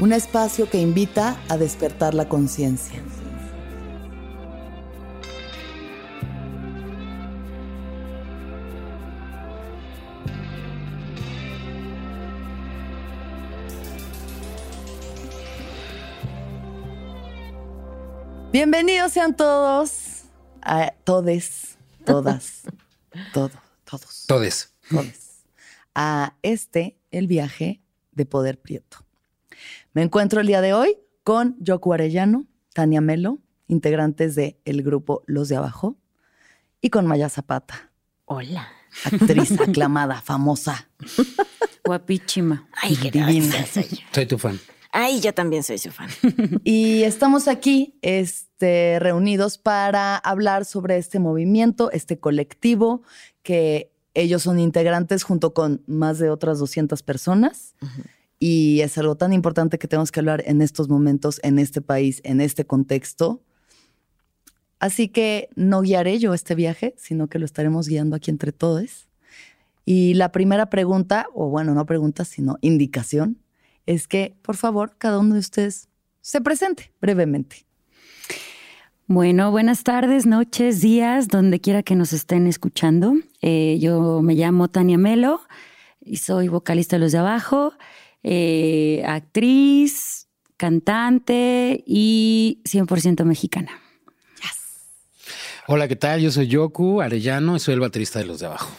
un espacio que invita a despertar la conciencia. Bienvenidos sean todos, a todes, todas, todo, todos. Todes. Todes. A este, el viaje de Poder Prieto. Me encuentro el día de hoy con Yoku Arellano, Tania Melo, integrantes del el grupo Los de Abajo, y con Maya Zapata. Hola. Actriz aclamada, famosa. Guapísima. Ay, qué divina. Soy tu fan. Ay, yo también soy su fan. Y estamos aquí este, reunidos para hablar sobre este movimiento, este colectivo, que ellos son integrantes junto con más de otras 200 personas. Y es algo tan importante que tenemos que hablar en estos momentos, en este país, en este contexto. Así que no guiaré yo este viaje, sino que lo estaremos guiando aquí entre todos. Y la primera pregunta, o bueno, no pregunta, sino indicación, es que por favor cada uno de ustedes se presente brevemente. Bueno, buenas tardes, noches, días, donde quiera que nos estén escuchando. Eh, yo me llamo Tania Melo y soy vocalista de Los de Abajo. Eh, actriz, cantante y 100% mexicana. Hola, ¿qué tal? Yo soy Yoku Arellano y soy el baterista de Los de Abajo.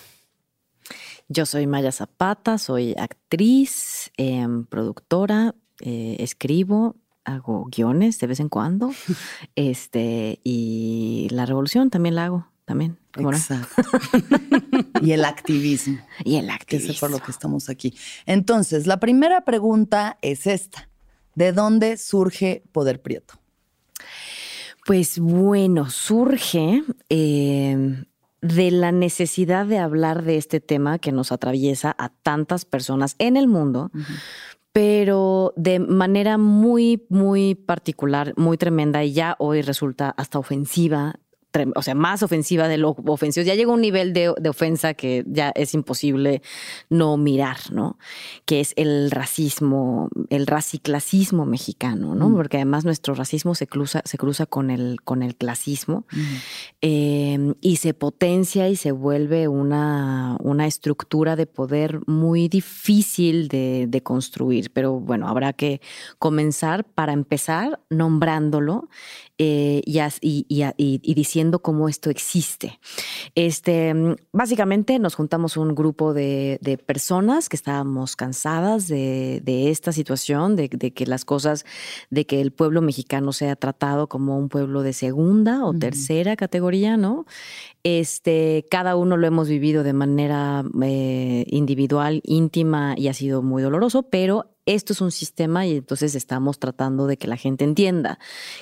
Yo soy Maya Zapata, soy actriz, em, productora, eh, escribo, hago guiones de vez en cuando. este, y la revolución también la hago, también. Exacto. y el activismo. Y el activismo. Que es por lo que estamos aquí. Entonces, la primera pregunta es esta. ¿De dónde surge Poder Prieto? Pues bueno, surge em, de la necesidad de hablar de este tema que nos atraviesa a tantas personas en el mundo, pero de manera muy, muy particular, muy tremenda y ya hoy resulta hasta ofensiva o sea, más ofensiva de lo ofensivo. Ya llega un nivel de, ofensa que ya es imposible no mirar, ¿no? Que es el racismo, el raciclasismo mexicano, ¿no? Mm. Porque además nuestro racismo se cruza, se cruza con el, con el clasismo mm. em, y se potencia y se vuelve una, una estructura de poder muy difícil de, de construir. Pero bueno, habrá que comenzar para empezar nombrándolo eh, y, diciendo cómo esto existe. Este, básicamente nos juntamos un grupo de, personas que estábamos cansadas de, esta situación, de, que las cosas, de que el pueblo mexicano sea tratado como un pueblo de segunda o tercera categoría, ¿no? Este, cada uno lo hemos vivido de manera eh, individual, íntima y ha sido muy doloroso, pero esto es un sistema y entonces estamos tratando de que la gente entienda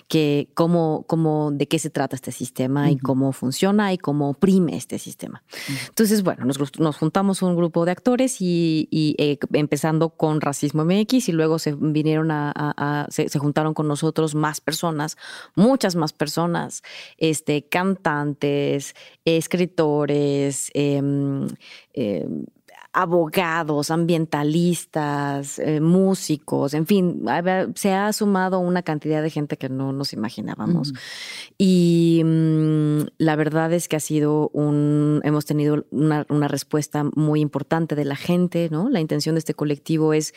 que cómo, cómo de qué se trata este sistema y cómo funciona y cómo oprime este sistema. Entonces, bueno, nos, nos, juntamos un grupo de actores y, eh, empezando con Racismo MX y luego se vinieron a, se, juntaron con nosotros más personas, muchas más personas, este, cantantes, escritores, em, em, abogados, ambientalistas, eh, músicos, en fin, se ha sumado una cantidad de gente que no nos imaginábamos. Y mm, la verdad es que ha sido un, hemos tenido una, respuesta muy importante de la gente, ¿no? La intención de este colectivo es,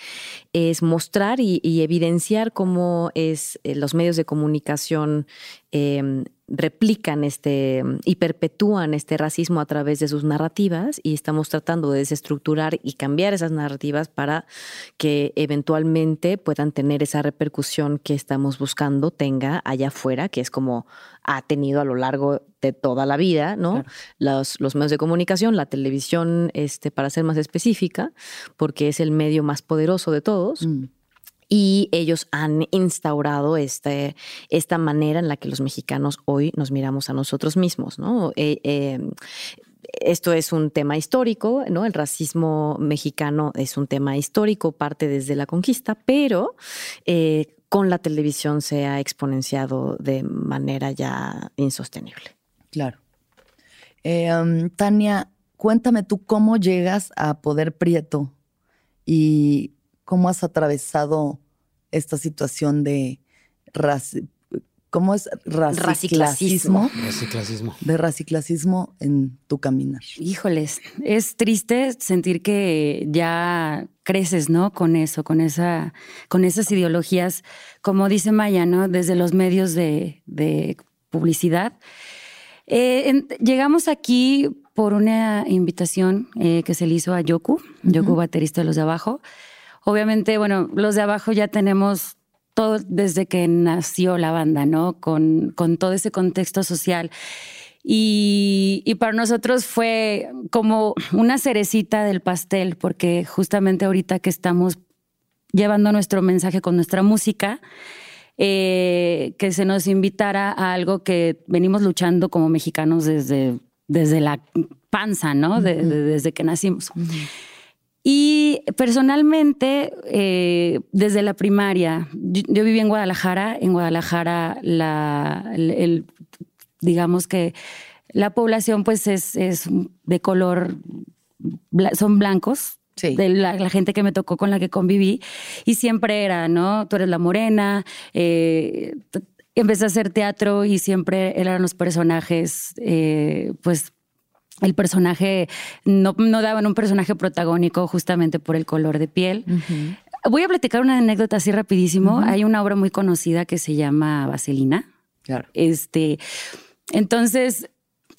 es mostrar y, evidenciar cómo es eh, los medios de comunicación em, replican este y perpetúan este racismo a través de sus narrativas y estamos tratando de desestructurar y cambiar esas narrativas para que eventualmente puedan tener esa repercusión que estamos buscando tenga allá afuera, que es como ha tenido a lo largo de toda la vida, ¿no? Los, los, medios de comunicación, la televisión, este, para ser más específica, porque es el medio más poderoso de todos. Mm y ellos han instaurado este, esta manera en la que los mexicanos hoy nos miramos a nosotros mismos, ¿no? Eh, em, esto es un tema histórico, ¿no? El racismo mexicano es un tema histórico, parte desde la conquista, pero eh, con la televisión se ha exponenciado de manera ya insostenible. Claro. Eh, um, Tania, cuéntame tú cómo llegas a Poder Prieto y cómo has atravesado esta situación de ¿cómo es? Raciclasismo. Raciclasismo. De raciclasismo en tu caminar. Híjoles, es triste sentir que ya creces, ¿no? Con eso, con esa, con esas ideologías, como dice Maya, ¿no? Desde los medios de, publicidad. Eh, llegamos aquí por una invitación eh, que se le hizo a Yoku, Yoku, baterista de los de abajo. Obviamente, bueno, los de abajo ya tenemos todo desde que nació la banda, ¿no? Con, con todo ese contexto social. Y, y, para nosotros fue como una cerecita del pastel, porque justamente ahorita que estamos llevando nuestro mensaje con nuestra música, eh, que se nos invitara a algo que venimos luchando como mexicanos desde, desde la panza, ¿no? desde que nacimos. Y personalmente, eh, desde la primaria, yo, viví en Guadalajara. En Guadalajara, la, el, digamos que la población pues es, es de color, son blancos, de la, gente que me tocó con la que conviví y siempre era, ¿no? Tú eres la morena, eh, empecé a hacer teatro y siempre eran los personajes, eh, pues el personaje, no, no daban un personaje protagónico justamente por el color de piel. Voy a platicar una anécdota así rapidísimo. Hay una obra muy conocida que se llama Vaselina. Claro. Este, entonces,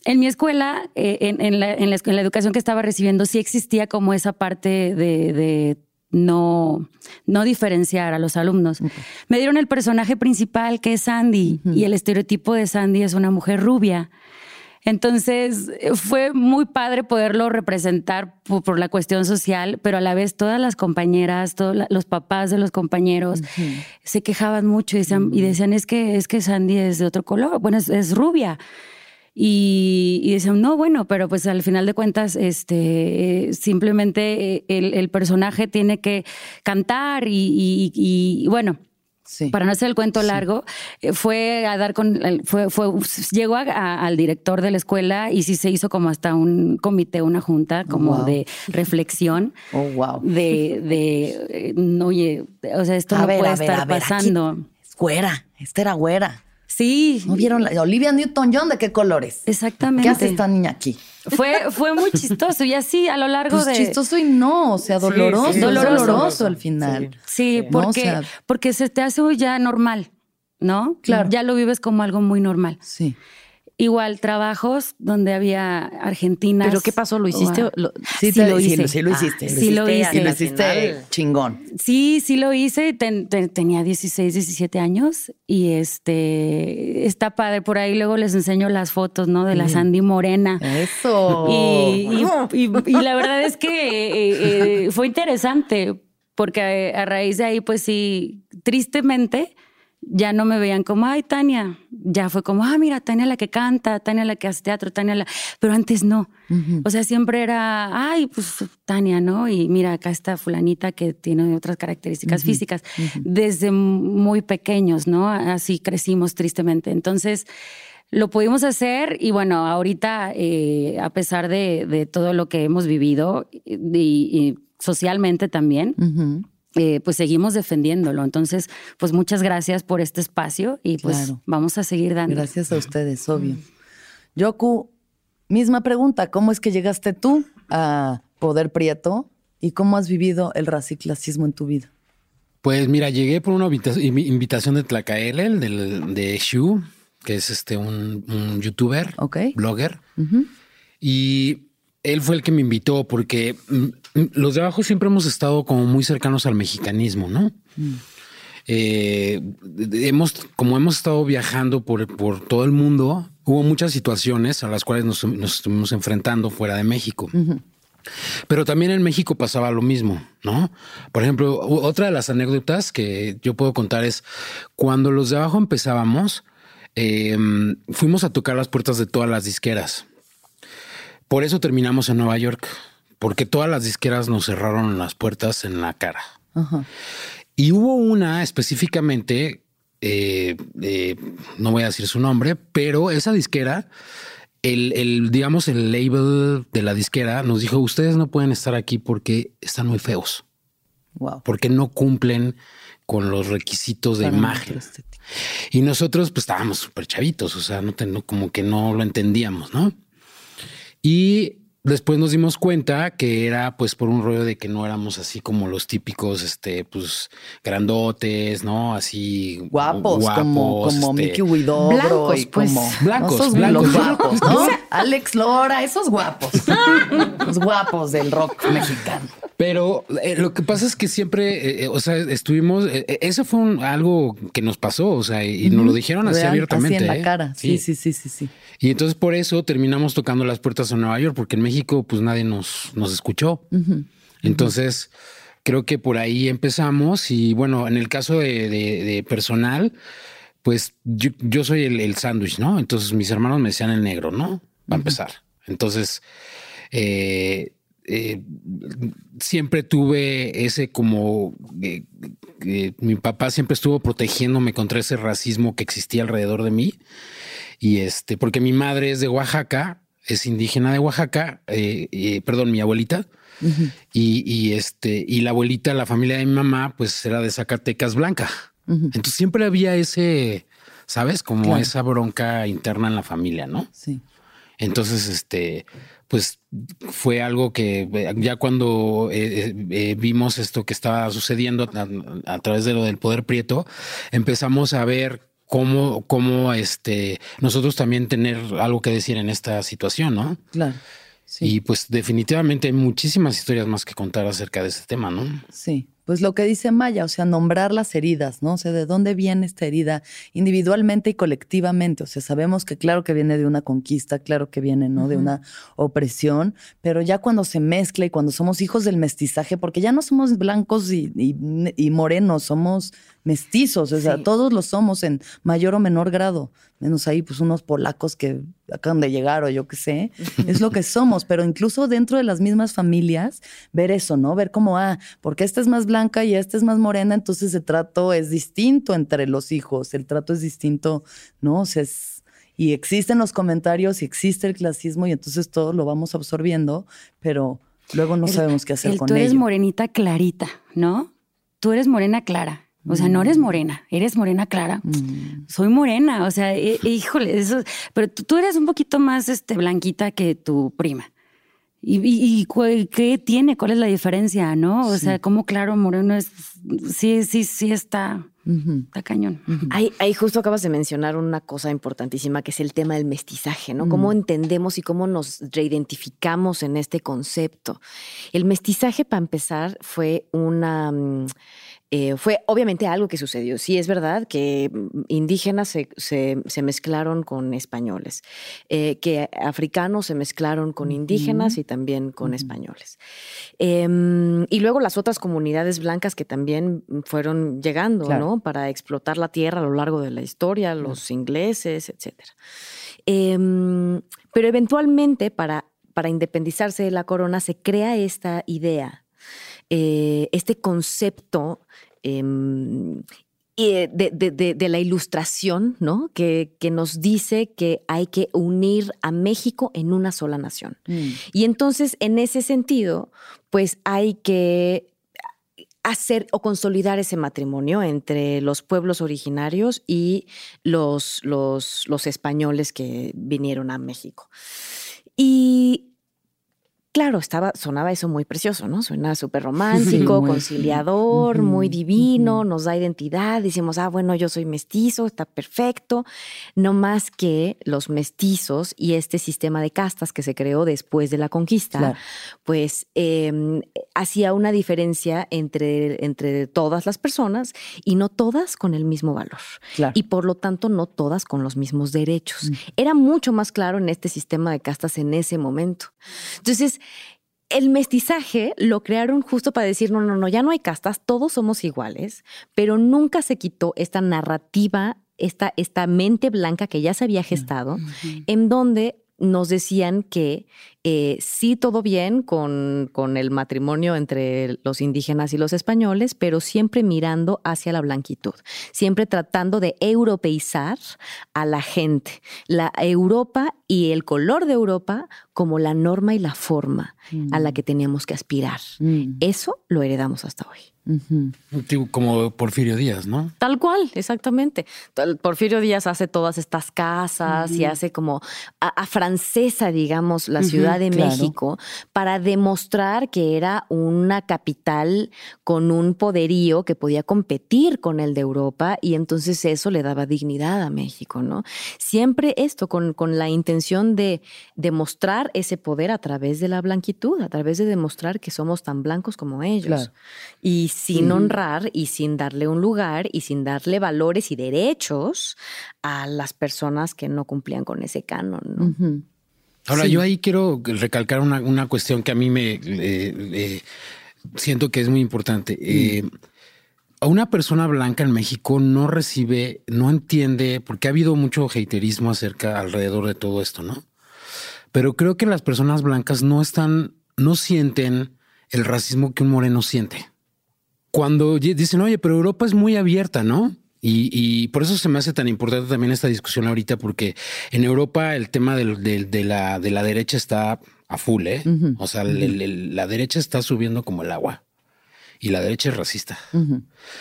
en mi escuela, eh, en, la, educación que estaba recibiendo, sí existía como esa parte de, no, no diferenciar a los alumnos. Me dieron el personaje principal, que es Sandy, y el estereotipo de Sandy es una mujer rubia. Entonces fue muy padre poderlo representar por, la cuestión social, pero a la vez todas las compañeras, todos los papás de los compañeros se quejaban mucho y decían, y decían, es que es que Sandy es de otro color, bueno, es, rubia. Y, decían, no, bueno, pero pues al final de cuentas, este, simplemente el, personaje tiene que cantar y bueno, para no hacer el cuento largo, eh, fue a dar con, fue, fue llegó al director de la escuela y sí se hizo como hasta un comité, una junta como de reflexión. Oh, wow. De, de, eh, oye, o sea, esto no puede estar pasando. es güera, esta era güera. Sí. ¿No vieron la, Olivia Newton-John de qué colores? Exactamente. ¿Qué hace esta niña aquí? Fue, fue muy chistoso y así a lo largo pues de. Chistoso y no, o sea, doloroso. doloroso, al final. Sí, porque, porque se te hace ya normal, ¿no? Claro. Ya lo vives como algo muy normal. Sí. Igual, trabajos donde había argentinas. ¿Pero qué pasó? ¿Lo hiciste? sí, sí, lo hice. Sí, lo hiciste. sí, lo hice. lo hiciste chingón. Sí, sí lo hice. tenía 16, 17 años y este está padre. Por ahí luego les enseño las fotos, ¿no? De la Sandy Morena. Eso. Y, la verdad es que eh, eh, fue interesante porque a raíz de ahí, pues sí, tristemente, ya no me veían como, ay, Tania. Ya fue como, ah, mira, Tania la que canta, Tania la que hace teatro, Tania la. Pero antes no. O sea, siempre era, ay, pues Tania, ¿no? Y mira, acá está Fulanita que tiene otras características físicas. Desde muy pequeños, ¿no? Así crecimos tristemente. Entonces, lo pudimos hacer y bueno, ahorita, eh, a pesar de, todo lo que hemos vivido y, socialmente también, eh, pues seguimos defendiéndolo. Entonces, pues muchas gracias por este espacio y pues vamos a seguir dando. Gracias a ustedes, obvio. Yoku, misma pregunta, ¿cómo es que llegaste tú a Poder Prieto y cómo has vivido el raciclasismo en tu vida? Pues mira, llegué por una invitación de Tlacael, del, de Shu, que es este un, youtuber, blogger. Y él fue el que me invitó porque mm, mm, los de abajo siempre hemos estado como muy cercanos al mexicanismo, ¿no? Mm. Eh, hemos, como hemos estado viajando por, todo el mundo, hubo muchas situaciones a las cuales nos, estuvimos enfrentando fuera de México. Pero también en México pasaba lo mismo, ¿no? Por ejemplo, otra de las anécdotas que yo puedo contar es cuando los de abajo empezábamos, em, fuimos a tocar las puertas de todas las disqueras. Por eso terminamos en Nueva York, porque todas las disqueras nos cerraron las puertas en la cara. Y hubo una específicamente, eh, eh, no voy a decir su nombre, pero esa disquera, el, digamos, el label de la disquera nos dijo, ustedes no pueden estar aquí porque están muy feos. Wow. Porque no cumplen con los requisitos de imagen. Y nosotros pues estábamos súper chavitos, o sea, no, como que no lo entendíamos, ¿no? Y después nos dimos cuenta que era pues por un rollo de que no éramos así como los típicos, este, pues grandotes, ¿no? Así guapos, como, como este, Mickey Widobro blancos, y pues. como blancos, blancos, guapos, ¿no? Alex Lora, esos guapos, los guapos del rock mexicano. Pero eh, lo que pasa es que siempre, eh, eh, o sea, estuvimos, eso fue algo que nos pasó, o sea, y nos lo dijeron así abiertamente. Así en la cara, sí, sí, sí, sí, sí. Y entonces por eso terminamos tocando las puertas a Nueva York, porque en México pues nadie nos, nos escuchó. Entonces creo que por ahí empezamos y bueno, en el caso de, personal, pues yo, soy el, sándwich, ¿no? Entonces mis hermanos me decían el negro, ¿no? Va a empezar. Entonces, eh, eh, siempre tuve ese como eh, mi papá siempre estuvo protegiéndome contra ese racismo que existía alrededor de mí. Y este, porque mi madre es de Oaxaca, es indígena de Oaxaca, eh, perdón, mi abuelita. y, este, y la abuelita, la familia de mi mamá, pues era de Zacatecas Blanca. Entonces siempre había ese, ¿sabes? Como esa bronca interna en la familia, ¿no? Sí. Entonces, este, pues fue algo que eh, ya cuando eh, eh, vimos esto que estaba sucediendo a, través de lo del poder prieto, empezamos a ver cómo, cómo este, nosotros también tener algo que decir en esta situación, ¿no? Claro. Y pues definitivamente hay muchísimas historias más que contar acerca de este tema, ¿no? Sí pues lo que dice Maya, o sea, nombrar las heridas, ¿no? O sea, de dónde viene esta herida individualmente y colectivamente. O sea, sabemos que claro que viene de una conquista, claro que viene, ¿no? De una opresión, pero ya cuando se mezcla y cuando somos hijos del mestizaje, porque ya no somos blancos y, morenos, somos mestizos, o sea, todos lo somos en mayor o menor grado, menos ahí pues unos polacos que acaban de llegar o yo qué sé, es lo que somos, pero incluso dentro de las mismas familias, ver eso, ¿no? Ver cómo, ah, porque esta es más blanca y esta es más morena, entonces el trato es distinto entre los hijos, el trato es distinto, ¿no? O sea, y existen los comentarios y existe el clasismo y entonces todo lo vamos absorbiendo, pero luego no sabemos qué hacer con ello. Tú eres morenita clarita, ¿no? Tú eres morena clara. O sea, no eres mm. morena, eres morena clara. Mm. Soy morena, o sea, híjole, eso, pero tú, eres un poquito más este, blanquita que tu prima. ¿Y, qué tiene? ¿Cuál es la diferencia? ¿No? O sea, como claro, moreno es. Sí, sí, sí está. Está cañón. ahí, justo acabas de mencionar una cosa importantísima que es el tema del mestizaje, ¿no? Cómo entendemos y cómo nos reidentificamos en este concepto. El mestizaje, para empezar, fue una. Mm, eh, fue obviamente algo que sucedió. Sí, es verdad que indígenas se, mezclaron con españoles, eh, que africanos se mezclaron con indígenas y también con españoles. Em, y luego las otras comunidades blancas que también fueron llegando, ¿no? Para explotar la tierra a lo largo de la historia, los ingleses, etc. Em, pero eventualmente, para, para independizarse de la corona, se crea esta idea eh, este concepto em, eh, de, la ilustración, ¿no? Que, nos dice que hay que unir a México en una sola nación. Mm. Y entonces, en ese sentido, pues hay que hacer o consolidar ese matrimonio entre los pueblos originarios y los, los, los españoles que vinieron a México. Y claro, estaba, sonaba eso muy precioso, ¿no? Suena súper romántico, conciliador, muy divino, nos da identidad, decimos, ah, bueno, yo soy mestizo, está perfecto. No más que los mestizos y este sistema de castas que se creó después de la conquista, pues em, hacía una diferencia entre, entre todas las personas y no todas con el mismo valor. Y por lo tanto, no todas con los mismos derechos. Mm. Era mucho más claro en este sistema de castas en ese momento. Entonces, el mestizaje lo crearon justo para decir, no, no, no, ya no hay castas, todos somos iguales, pero nunca se quitó esta narrativa, esta, esta mente blanca que ya se había gestado, en donde nos decían que eh, sí todo bien con, con, el matrimonio entre los indígenas y los españoles, pero siempre mirando hacia la blanquitud, siempre tratando de europeizar a la gente, la Europa y el color de Europa como la norma y la forma a la mm. que teníamos que aspirar. Mm. Eso lo heredamos hasta hoy. Como Porfirio Díaz, ¿no? Tal cual, exactamente. Porfirio Díaz hace todas estas casas y hace como a, francesa, digamos, la Ciudad de México para demostrar que era una capital con un poderío que podía competir con el de Europa y entonces eso le daba dignidad a México, ¿no? Siempre esto con, con la intención de demostrar ese poder a través de la blanquitud, a través de demostrar que somos tan blancos como ellos. Y sin honrar y sin darle un lugar y sin darle valores y derechos a las personas que no cumplían con ese canon. Ahora, yo ahí quiero recalcar una, cuestión que a mí me eh, siento que es muy importante. Mm. Eh, a una persona blanca en México no recibe, no entiende, porque ha habido mucho haterismo acerca alrededor de todo esto, ¿no? Pero creo que las personas blancas no están, no sienten el racismo que un moreno siente cuando dicen, oye, pero Europa es muy abierta, ¿no? Y, por eso se me hace tan importante también esta discusión ahorita, porque en Europa el tema de, la, de la derecha está a full, ¿eh? O sea, la derecha está subiendo como el agua y la derecha es racista.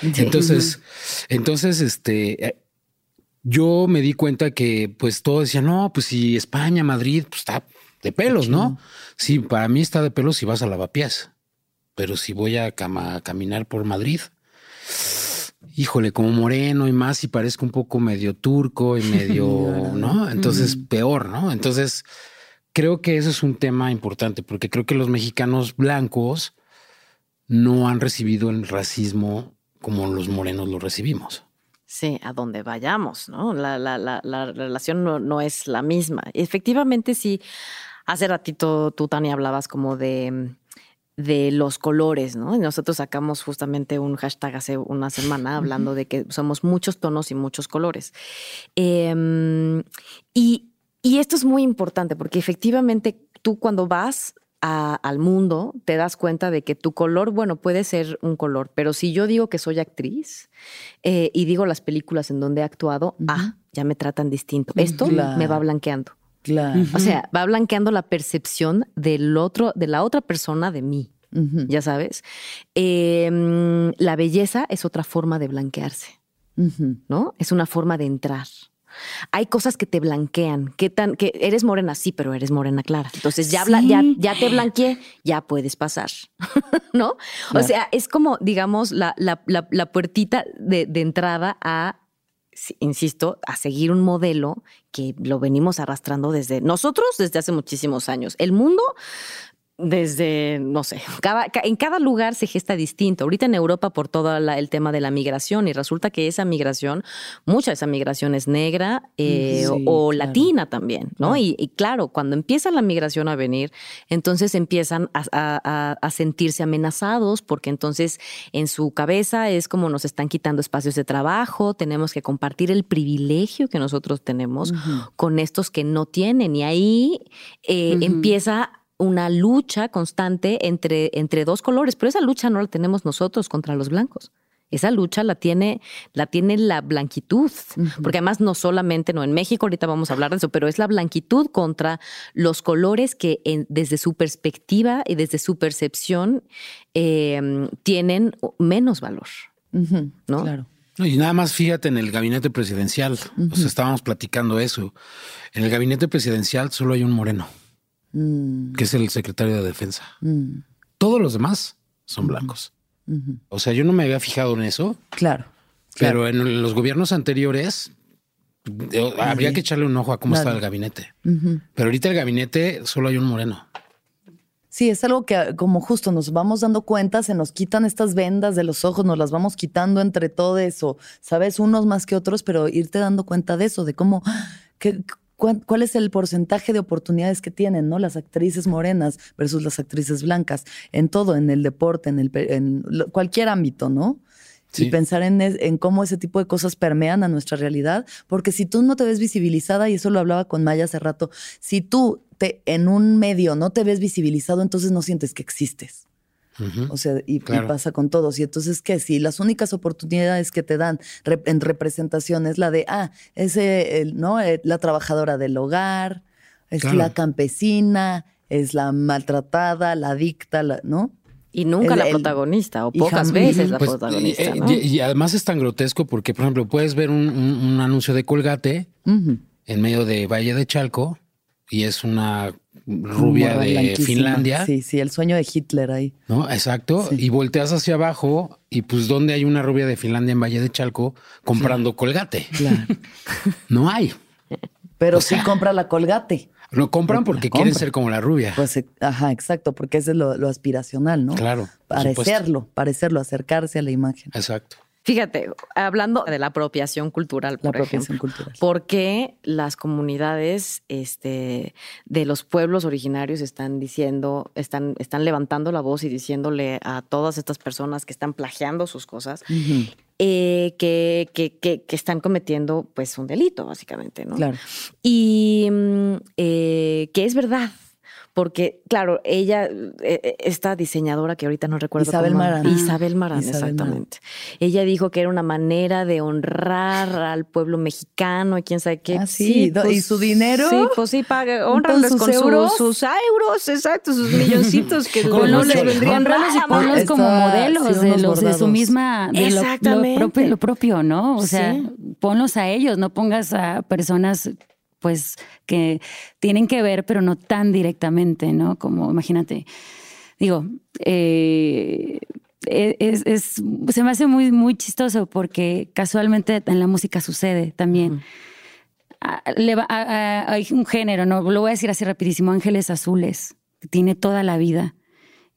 Entonces, entonces, este, eh, yo me di cuenta que pues todo decía, no, pues si España, Madrid, pues está de pelos, ¿no? Sí, para mí está de pelos si vas a lavapiés pero si voy a, caminar por Madrid, híjole, como moreno y más, y parezco un poco medio turco y medio, ¿no? Entonces, peor, ¿no? Entonces, creo que eso es un tema importante, porque creo que los mexicanos blancos no han recibido el racismo como los morenos lo recibimos. Sí, a donde vayamos, ¿no? La, relación no, no, es la misma. Efectivamente, sí, hace ratito tú, Tania, hablabas como de de los colores, ¿no? nosotros sacamos justamente un hashtag hace una semana hablando de que somos muchos tonos y muchos colores. Em, y, esto es muy importante porque efectivamente tú cuando vas al mundo te das cuenta de que tu color, bueno, puede ser un color, pero si yo digo que soy actriz eh, y digo las películas en donde he actuado, ah, ya me tratan distinto. Esto me va blanqueando. O sea, va blanqueando la percepción del otro, de la otra persona de mí. Ya sabes. Em, la belleza es otra forma de blanquearse. ¿No? Es una forma de entrar. Hay cosas que te blanquean, que tan, que eres morena, sí, pero eres morena clara. Entonces ya, ya, ya, te blanqueé, ya puedes pasar, ¿no? O sea, es como, digamos, la, la, la, puertita de, de entrada a insisto, a seguir un modelo que lo venimos arrastrando desde nosotros desde hace muchísimos años. El mundo desde, no sé, cada, en cada lugar se gesta distinto. Ahorita en Europa por todo el tema de la migración y resulta que esa migración, mucha de esa migración es negra eh, o, latina también, ¿no? Y, claro, cuando empieza la migración a venir, entonces empiezan a, sentirse amenazados porque entonces en su cabeza es como nos están quitando espacios de trabajo, tenemos que compartir el privilegio que nosotros tenemos con estos que no tienen. Y ahí eh, empieza una lucha constante entre, entre dos colores, pero esa lucha no la tenemos nosotros contra los blancos. Esa lucha la tiene, la tiene la blanquitud, porque además no solamente, no en México, ahorita vamos a hablar de eso, pero es la blanquitud contra los colores que desde su perspectiva y desde su percepción em, tienen menos valor. ¿no? Claro. y nada más fíjate en el gabinete presidencial, estábamos platicando eso. En el gabinete presidencial solo hay un moreno que es el secretario de defensa. Mm. Todos los demás son blancos. O sea, yo no me había fijado en eso. Claro. Pero en los gobiernos anteriores habría que echarle un ojo a cómo está el gabinete. Pero ahorita el gabinete solo hay un moreno. Sí, es algo que como justo nos vamos dando cuenta, se nos quitan estas vendas de los ojos, nos las vamos quitando entre todo eso, sabes, unos más que otros, pero irte dando cuenta de eso, de cómo, que, cuál, es el porcentaje de oportunidades que tienen, ¿no? Las actrices morenas versus las actrices blancas, en todo, en el deporte, en, el, en cualquier ámbito, ¿no? Y pensar en, en, cómo ese tipo de cosas permean a nuestra realidad, porque si tú no te ves visibilizada, y eso lo hablaba con Maya hace rato, si tú te, en un medio no te ves visibilizado, entonces no sientes que existes. O sea, y, pasa con todos. Y entonces, ¿qué? Si las únicas oportunidades que te dan en representación es la de, ah, ese, ¿no? Eh, la trabajadora del hogar, es la campesina, es la maltratada, la adicta, ¿no? Y nunca la protagonista, o pocas veces la pues, protagonista. Eh, ¿no? Y, además es tan grotesco porque, por ejemplo, puedes ver un, anuncio de Colgate en medio de Valle de Chalco y es una rubia de Finlandia. Sí, sí, el sueño de Hitler ahí. No, exacto. Y volteas hacia abajo y pues ¿dónde hay una rubia de Finlandia en Valle de Chalco comprando colgate? Claro. no hay. Pero sí compra la colgate. Lo compran porque quieren ser como la rubia. Pues, ajá, exacto, porque ese es lo, lo aspiracional, ¿no? Claro. Parecerlo, parecerlo, acercarse a la imagen. Exacto. Fíjate, hablando de la apropiación cultural, por ejemplo, ¿por qué las comunidades este, de los pueblos originarios están diciendo, están, están levantando la voz y diciéndole a todas estas personas que están plagiando sus cosas eh, que, que, que, están cometiendo pues un delito, básicamente, ¿no? Claro. Y mm, eh, que es verdad, porque, claro, ella, eh, eh, esta diseñadora que ahorita no recuerdo. Isabel Marán. Isabel Marán, exactamente. Ella dijo que era una manera de honrar al pueblo mexicano y quién sabe qué. Ah, sí, y pues, su dinero. Sí, pues sí, paga, honranles con euros? sus euros, exacto, sus milloncitos que con los vendrían y ponlos como modelos de, los, de su misma, de lo, lo, propio, ¿no? O sea, ponlos a ellos, no pongas a personas pues que tienen que ver, pero no tan directamente, ¿no? Como imagínate, digo, eh, e, es, se me hace muy, muy chistoso porque casualmente en la música sucede también. hay un género, no lo voy a decir así rapidísimo, Ángeles Azules, que tiene toda la vida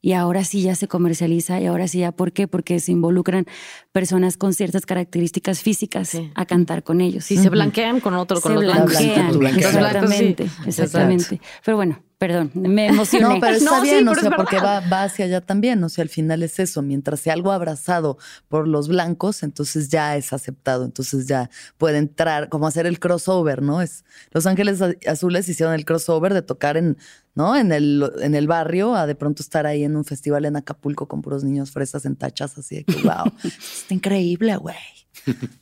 y ahora sí ya se comercializa y ahora sí ya, ¿por qué? Porque se involucran personas con ciertas características físicas a cantar con ellos. Y se blanquean con otro, con se blanquean, Exactamente, exactamente. Pero bueno, Perdón, me emocioné. No, pero está bien, o sea, porque va, va, hacia allá también. O sea, al final es eso. Mientras sea algo abrazado por los blancos, entonces ya es aceptado. Entonces ya puede entrar, como hacer el crossover, ¿no? Es Los Ángeles Azules hicieron el crossover de tocar en, ¿no? En el, en el barrio, a de pronto estar ahí en un festival en Acapulco con puros niños fresas en tachas, así de que, wow, está increíble, güey.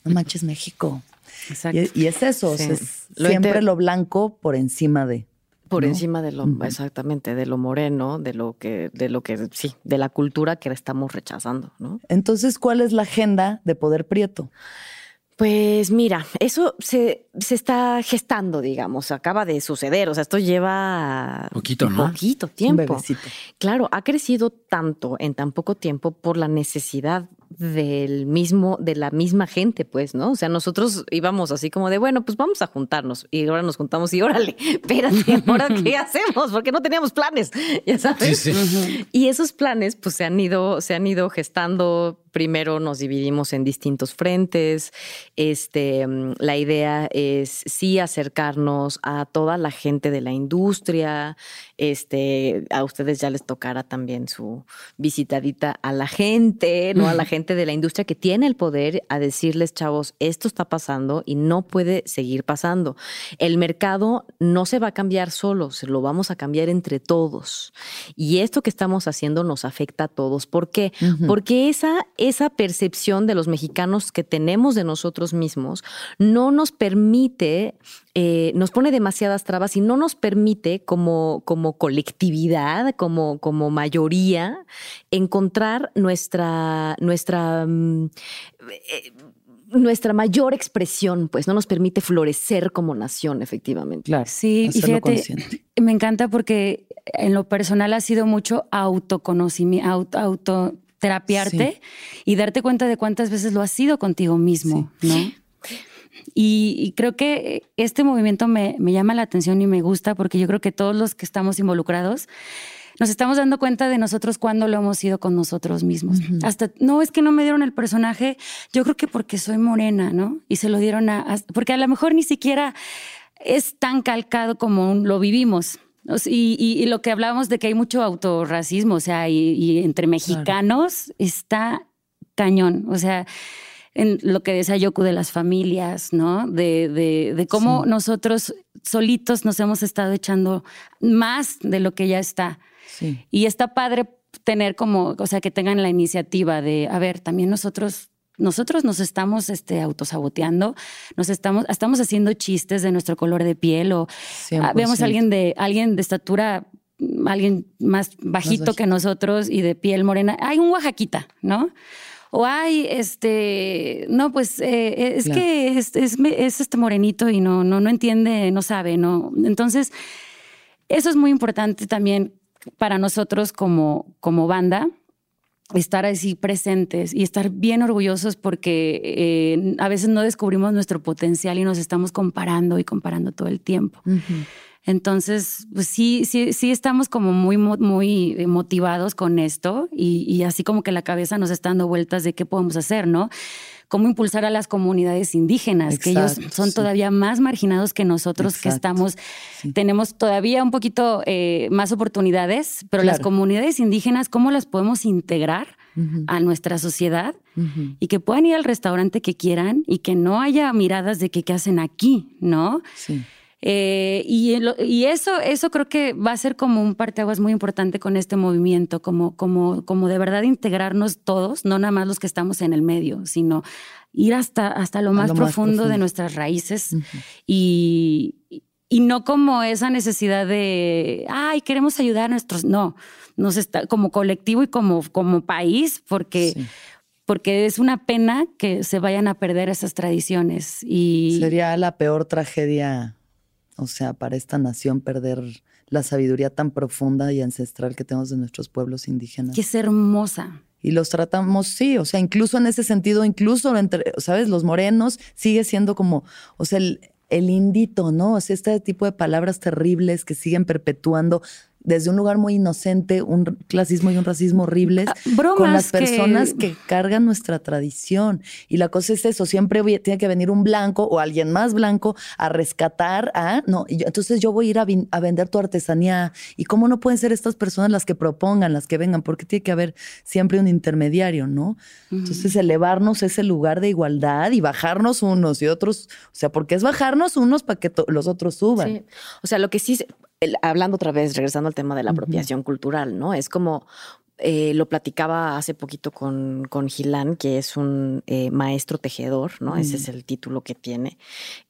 No manches México. Exacto. Y, es eso, es siempre lo blanco por encima de. Por encima de lo, exactamente, de lo moreno, de lo que, de lo que, sí, de la cultura que estamos rechazando, ¿no? Entonces, ¿cuál es la agenda de Poder Prieto? Pues mira, eso se, se, está gestando, digamos, acaba de suceder, o sea, esto lleva poquito, ¿no? poquito tiempo. Claro, ha crecido tanto en tan poco tiempo por la necesidad del mismo, de la misma gente, pues, ¿no? O sea, nosotros íbamos así como de, bueno, pues vamos a juntarnos. Y ahora nos juntamos y órale, espérate, ¿ahora qué hacemos? Porque no teníamos planes, ya sabes. Y esos planes, pues, se han ido, se han ido gestando primero nos dividimos en distintos frentes. Este, la idea es sí acercarnos a toda la gente de la industria. Este, a ustedes ya les tocará también su visitadita a la gente, no a la gente de la industria que tiene el poder a decirles, chavos, esto está pasando y no puede seguir pasando. El mercado no se va a cambiar solo, se lo vamos a cambiar entre todos. Y esto que estamos haciendo nos afecta a todos. ¿Por qué? Porque esa esa percepción de los mexicanos que tenemos de nosotros mismos no nos permite, eh, nos pone demasiadas trabas y no nos permite como, como colectividad, como, como mayoría, encontrar nuestra, nuestra mm, eh, nuestra mayor expresión, pues no nos permite florecer como nación, efectivamente. Claro. Sí, y fíjate, me encanta porque en lo personal ha sido mucho autoconocimiento, auto, terapiarte y darte cuenta de cuántas veces lo has sido contigo mismo, ¿no? Y, creo que este movimiento me, llama la atención y me gusta porque yo creo que todos los que estamos involucrados nos estamos dando cuenta de nosotros cuando lo hemos sido con nosotros mismos. Hasta, no, es que no me dieron el personaje, yo creo que porque soy morena, ¿no? Y se lo dieron a, porque a lo mejor ni siquiera es tan calcado como lo vivimos. Y, lo que hablábamos de que hay mucho autorracismo, o sea, y, entre mexicanos está cañón. O sea, en lo que decía Yoku de las familias, ¿no? De, de, cómo nosotros solitos nos hemos estado echando más de lo que ya está. Y está padre tener como, o sea, que tengan la iniciativa de, a ver, también nosotros nosotros nos estamos este, autosaboteando, nos estamos, estamos haciendo chistes de nuestro color de piel o ah, vemos a alguien de, alguien de estatura, alguien más bajito que nosotros y de piel morena. Hay un Oaxaquita, ¿no? O hay, este, no, pues eh, es que es, es, este morenito y no, no, no entiende, no sabe, ¿no? Entonces, eso es muy importante también para nosotros como, como banda, estar así presentes y estar bien orgullosos porque eh, a veces no descubrimos nuestro potencial y nos estamos comparando y comparando todo el tiempo. Entonces, pues sí, sí, sí estamos como muy, muy eh, motivados con esto y, y, así como que la cabeza nos está dando vueltas de qué podemos hacer, ¿no? Cómo impulsar a las comunidades indígenas, que ellos son todavía más marginados que nosotros, que estamos, tenemos todavía un poquito eh, más oportunidades, pero las comunidades indígenas, ¿cómo las podemos integrar? a nuestra sociedad y que puedan ir al restaurante que quieran y que no haya miradas de que qué hacen aquí, ¿no? Sí. Eh, y, y, eso, eso creo que va a ser como un parteaguas muy importante con este movimiento, como, como, como de verdad integrarnos todos, no nada más los que estamos en el medio, sino ir hasta, hasta lo, más, profundo de nuestras raíces. Y, y no como esa necesidad de, ay, queremos ayudar a nuestros, no, nos está como colectivo y como, como país, porque... porque es una pena que se vayan a perder esas tradiciones y sería la peor tragedia o sea, para esta nación perder la sabiduría tan profunda y ancestral que tenemos de nuestros pueblos indígenas. Que es hermosa. Y los tratamos, sí, o sea, incluso en ese sentido, incluso entre, ¿sabes? Los morenos sigue siendo como, o sea, el, el indito, ¿no? O sea, este tipo de palabras terribles que siguen perpetuando desde un lugar muy inocente, un clasismo y un racismo horribles ah, con las personas que... cargan nuestra tradición. Y la cosa es eso, siempre tiene que venir un blanco o alguien más blanco a rescatar a, no, y entonces yo voy a ir a, vender tu artesanía. ¿Y cómo no pueden ser estas personas las que propongan, las que vengan? Porque tiene que haber siempre un intermediario, ¿no? Entonces elevarnos ese lugar de igualdad y bajarnos unos y otros, o sea, porque es bajarnos unos para que los otros suban. Sí. O sea, lo que sí, hablando otra vez, regresando al tema de la apropiación cultural, ¿no? Es como eh, lo platicaba hace poquito con, con Gilán, que es un eh, maestro tejedor, ¿no? Ese es el título que tiene.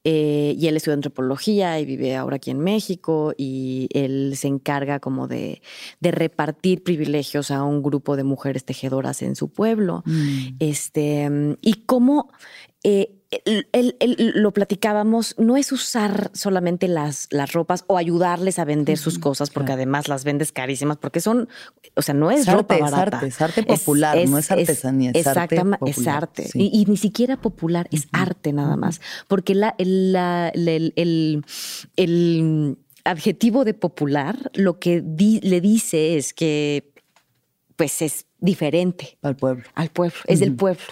Eh, y él estudia antropología y vive ahora aquí en México y él se encarga como de, de repartir privilegios a un grupo de mujeres tejedoras en su pueblo. Mm. Este, y cómo lo platicábamos, no es usar solamente las, las ropas o ayudarles a vender sus cosas, porque además las vendes carísimas, porque son, o sea, no es, ropa barata. Es arte, es arte popular, no es artesanía, es, arte popular. Es arte. Y, ni siquiera popular, es arte nada más. Porque la, el, adjetivo de popular lo que le dice es que pues es diferente. Al pueblo. Al pueblo, es del pueblo.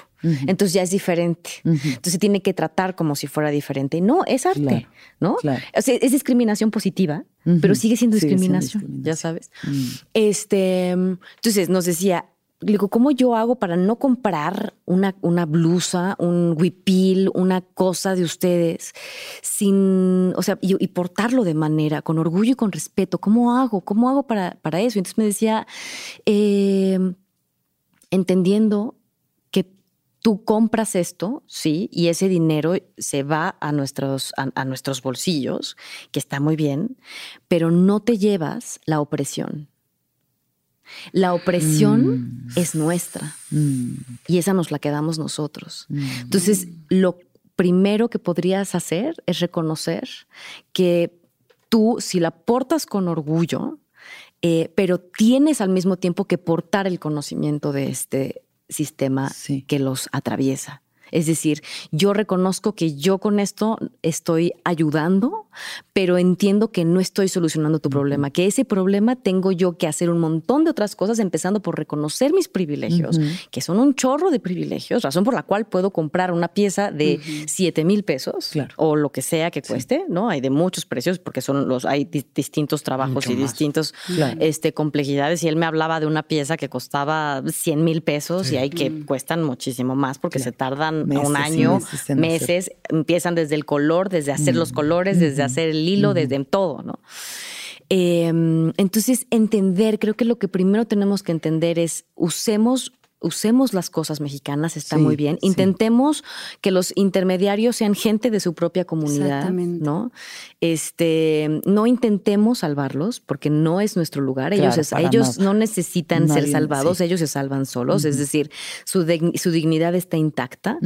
Entonces ya es diferente. Entonces se tiene que tratar como si fuera diferente. No, es arte, ¿no? O sea, es discriminación positiva, pero sigue siendo, discriminación, ya sabes. Mm. Este, entonces nos decía, digo, ¿cómo yo hago para no comprar una, una blusa, un huipil, una cosa de ustedes sin, o sea, y, portarlo de manera, con orgullo y con respeto? ¿Cómo hago? ¿Cómo hago para, para eso? Entonces me decía, eh, entendiendo tú compras esto, sí, y ese dinero se va a nuestros, a, nuestros bolsillos, que está muy bien, pero no te llevas la opresión. La opresión mm. es nuestra mm. y esa nos la quedamos nosotros. Mm. Entonces, lo primero que podrías hacer es reconocer que tú, si la portas con orgullo, eh, pero tienes al mismo tiempo que portar el conocimiento de este, sistema que los atraviesa. Es decir, yo reconozco que yo con esto estoy ayudando, pero entiendo que no estoy solucionando tu problema, que ese problema tengo yo que hacer un montón de otras cosas, empezando por reconocer mis privilegios, que son un chorro de privilegios, razón por la cual puedo comprar una pieza de 7 mil pesos o lo que sea que cueste, ¿no? Hay de muchos precios porque son los, hay distintos trabajos y distintos este, complejidades. Y él me hablaba de una pieza que costaba 100 mil pesos y hay que cuestan muchísimo más porque se tardan un año, meses, empiezan desde el color, desde hacer los colores, desde hacer el hilo, desde todo, ¿no? Em, entonces, entender, creo que lo que primero tenemos que entender es usemos usemos las cosas mexicanas, está muy bien. Intentemos que los intermediarios sean gente de su propia comunidad, ¿no? Este, no intentemos salvarlos porque no es nuestro lugar. Ellos, ellos no necesitan ser salvados, ellos se salvan solos, es decir, su, su, dignidad está intacta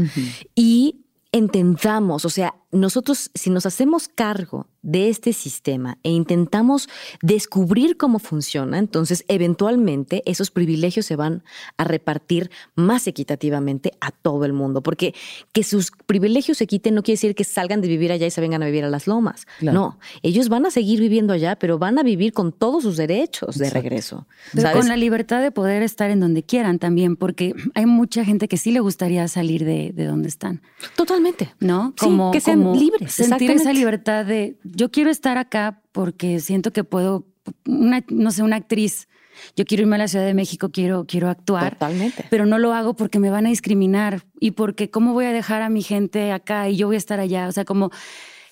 y entendamos, o sea, nosotros si nos hacemos cargo de este sistema e intentamos descubrir cómo funciona, entonces eventualmente esos privilegios se van a repartir más equitativamente a todo el mundo, porque que sus privilegios se quiten no quiere decir que salgan de vivir allá y se vengan a vivir a las lomas. No, ellos van a seguir viviendo allá, pero van a vivir con todos sus derechos de regreso. con la libertad de poder estar en donde quieran también, porque hay mucha gente que sí le gustaría salir de, donde están. Totalmente. ¿No? Como, que sean libres. Sentir esa libertad de yo quiero estar acá porque siento que puedo, una, no sé, una actriz. Yo quiero irme a la Ciudad de México, quiero, quiero actuar. Totalmente. Pero no lo hago porque me van a discriminar y porque cómo voy a dejar a mi gente acá y yo voy a estar allá. O sea, como,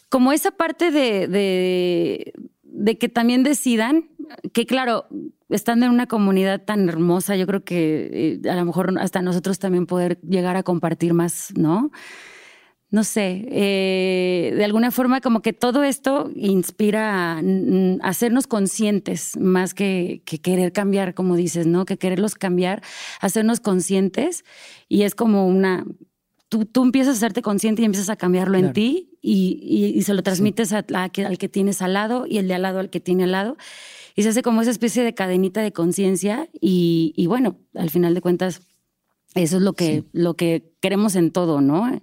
como esa parte de, de, de que también decidan que, claro, estando en una comunidad tan hermosa, yo creo que eh, a lo mejor hasta nosotros también poder llegar a compartir más, ¿no? No sé, eh, de alguna forma como que todo esto inspira a, hacernos conscientes más que, querer cambiar, como dices, ¿no? Que quererlos cambiar, hacernos conscientes y es como una... Tú, tú empiezas a hacerte consciente y empiezas a cambiarlo en ti y, se lo transmites al que tienes al lado y el de al lado al que tiene al lado y se hace como esa especie de cadenita de conciencia y, bueno, al final de cuentas eso es lo que, lo que queremos en todo, ¿no?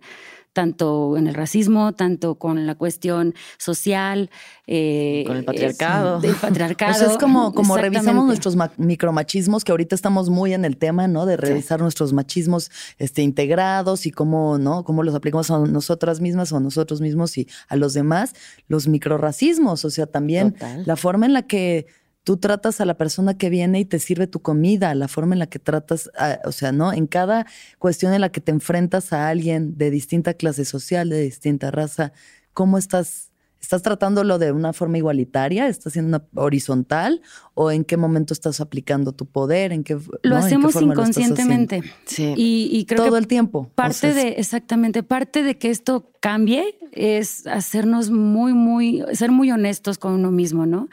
Tanto en el racismo, tanto con la cuestión social. Eh, con el patriarcado. el patriarcado. O es como, como revisamos nuestros micromachismos, que ahorita estamos muy en el tema, ¿no? De revisar nuestros machismos este, integrados y cómo, ¿no? Cómo los aplicamos a nosotras mismas o a nosotros mismos y a los demás. Los microracismos, o sea, también la forma en la que tú tratas a la persona que viene y te sirve tu comida, la forma en la que tratas, o sea, ¿no? En cada cuestión en la que te enfrentas a alguien de distinta clase social, de distinta raza, ¿cómo estás? ¿Estás tratándolo de una forma igualitaria? ¿Estás haciendo una horizontal? ¿O en qué momento estás aplicando tu poder? ¿En qué, lo hacemos inconscientemente. sí. Y, creo Todo el tiempo. Parte de, exactamente, parte de que esto cambie es hacernos muy, muy, ser muy honestos con uno mismo, ¿no?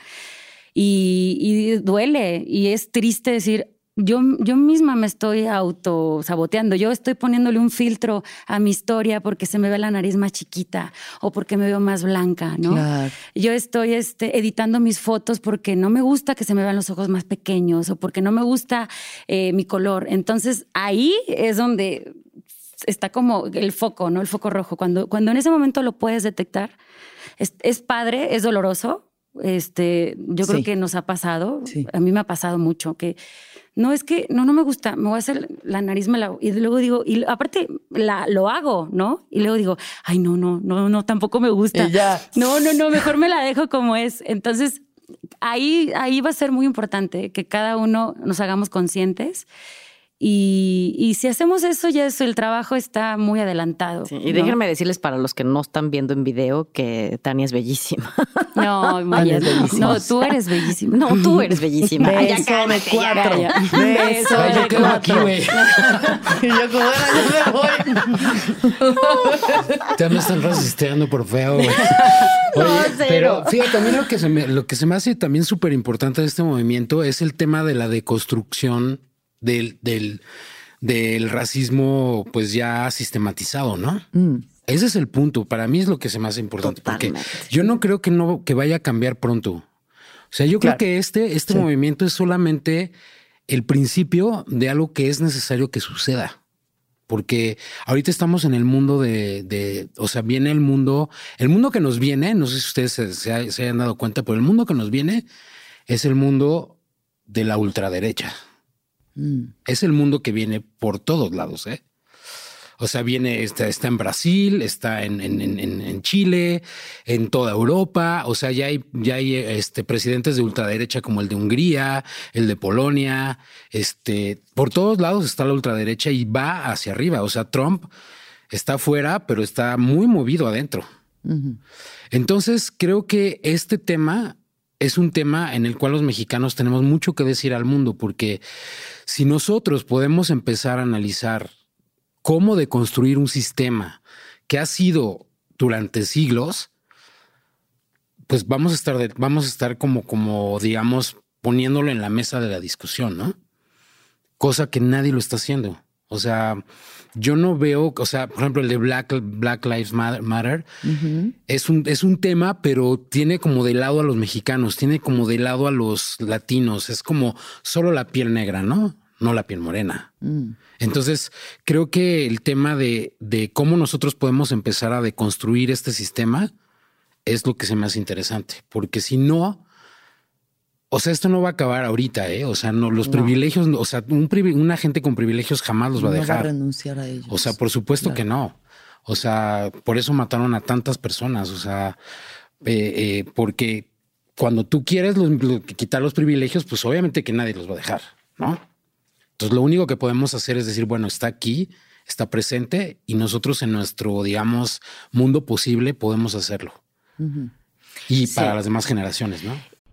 Y, duele y es triste decir, yo, yo misma me estoy auto saboteando. Yo estoy poniéndole un filtro a mi historia porque se me ve la nariz más chiquita o porque me veo más blanca, ¿no? Yo estoy este, editando mis fotos porque no me gusta que se me vean los ojos más pequeños o porque no me gusta eh, mi color. Entonces ahí es donde está como el foco, ¿no? El foco rojo. Cuando, cuando en ese momento lo puedes detectar, es, es padre, es doloroso. Este, yo creo que nos ha pasado. A mí me ha pasado mucho que no es que no, no me gusta, me voy a hacer la nariz, me la, y luego digo, y aparte la, lo hago, ¿no? Y luego digo, ay, no, no, no, no, tampoco me gusta. ya. No, no, no, mejor me la dejo como es. Entonces, ahí, ahí va a ser muy importante que cada uno nos hagamos conscientes y, si hacemos eso, ya eso, el trabajo está muy adelantado. y déjenme decirles para los que no están viendo en video que Tania es bellísima. No, Maya, no, tú eres bellísima. No, tú eres bellísima. Beso ya cuatro. Beso de yo aquí, güey. y yo como, yo me voy. Ya me están resistiendo por feo, güey. Oye, pero fíjate, también lo que se me, lo que se me hace también súper importante de este movimiento es el tema de la deconstrucción del, del, del racismo pues ya sistematizado, ¿no? Mm. Ese es el punto. Para mí es lo que se me hace importante. Porque yo no creo que no que vaya a cambiar pronto. O sea, yo creo que este, este movimiento es solamente el principio de algo que es necesario que suceda. Porque ahorita estamos en el mundo de, de o sea, viene el mundo, el mundo que nos viene, no sé si ustedes se, se hayan dado cuenta, pero el mundo que nos viene es el mundo de la ultraderecha. Es el mundo que viene por todos lados, ¿eh? O sea, viene, está, está en Brasil, está en, en, en, Chile, en toda Europa. O sea, ya hay, ya hay este, presidentes de ultraderecha como el de Hungría, el de Polonia. Este, por todos lados está la ultraderecha y va hacia arriba. O sea, Trump está afuera, pero está muy movido adentro. Entonces, creo que este tema es un tema en el cual los mexicanos tenemos mucho que decir al mundo, porque si nosotros podemos empezar a analizar cómo deconstruir un sistema que ha sido durante siglos, pues vamos a estar, vamos a estar como, como, digamos, poniéndolo en la mesa de la discusión, ¿no? Cosa que nadie lo está haciendo. O sea, yo no veo, o sea, por ejemplo, el de Black, Black Lives Matter, es, un, es un tema, pero tiene como de lado a los mexicanos, tiene como de lado a los latinos, es como solo la piel negra, ¿no? No la piel morena. Mm. Entonces, creo que el tema de, de cómo nosotros podemos empezar a deconstruir este sistema es lo que se me hace interesante, porque si no, o sea, esto no va a acabar ahorita, ¿eh? O sea, no, los privilegios, o sea, un una gente con privilegios jamás los va a dejar. Va a renunciar a ellos. O sea, por supuesto que no. O sea, por eso mataron a tantas personas. O sea, eh, eh, porque cuando tú quieres quitar los privilegios, pues obviamente que nadie los va a dejar, ¿no? Entonces, lo único que podemos hacer es decir, bueno, está aquí, está presente y nosotros en nuestro, digamos, mundo posible podemos hacerlo. Y para las demás generaciones, ¿no?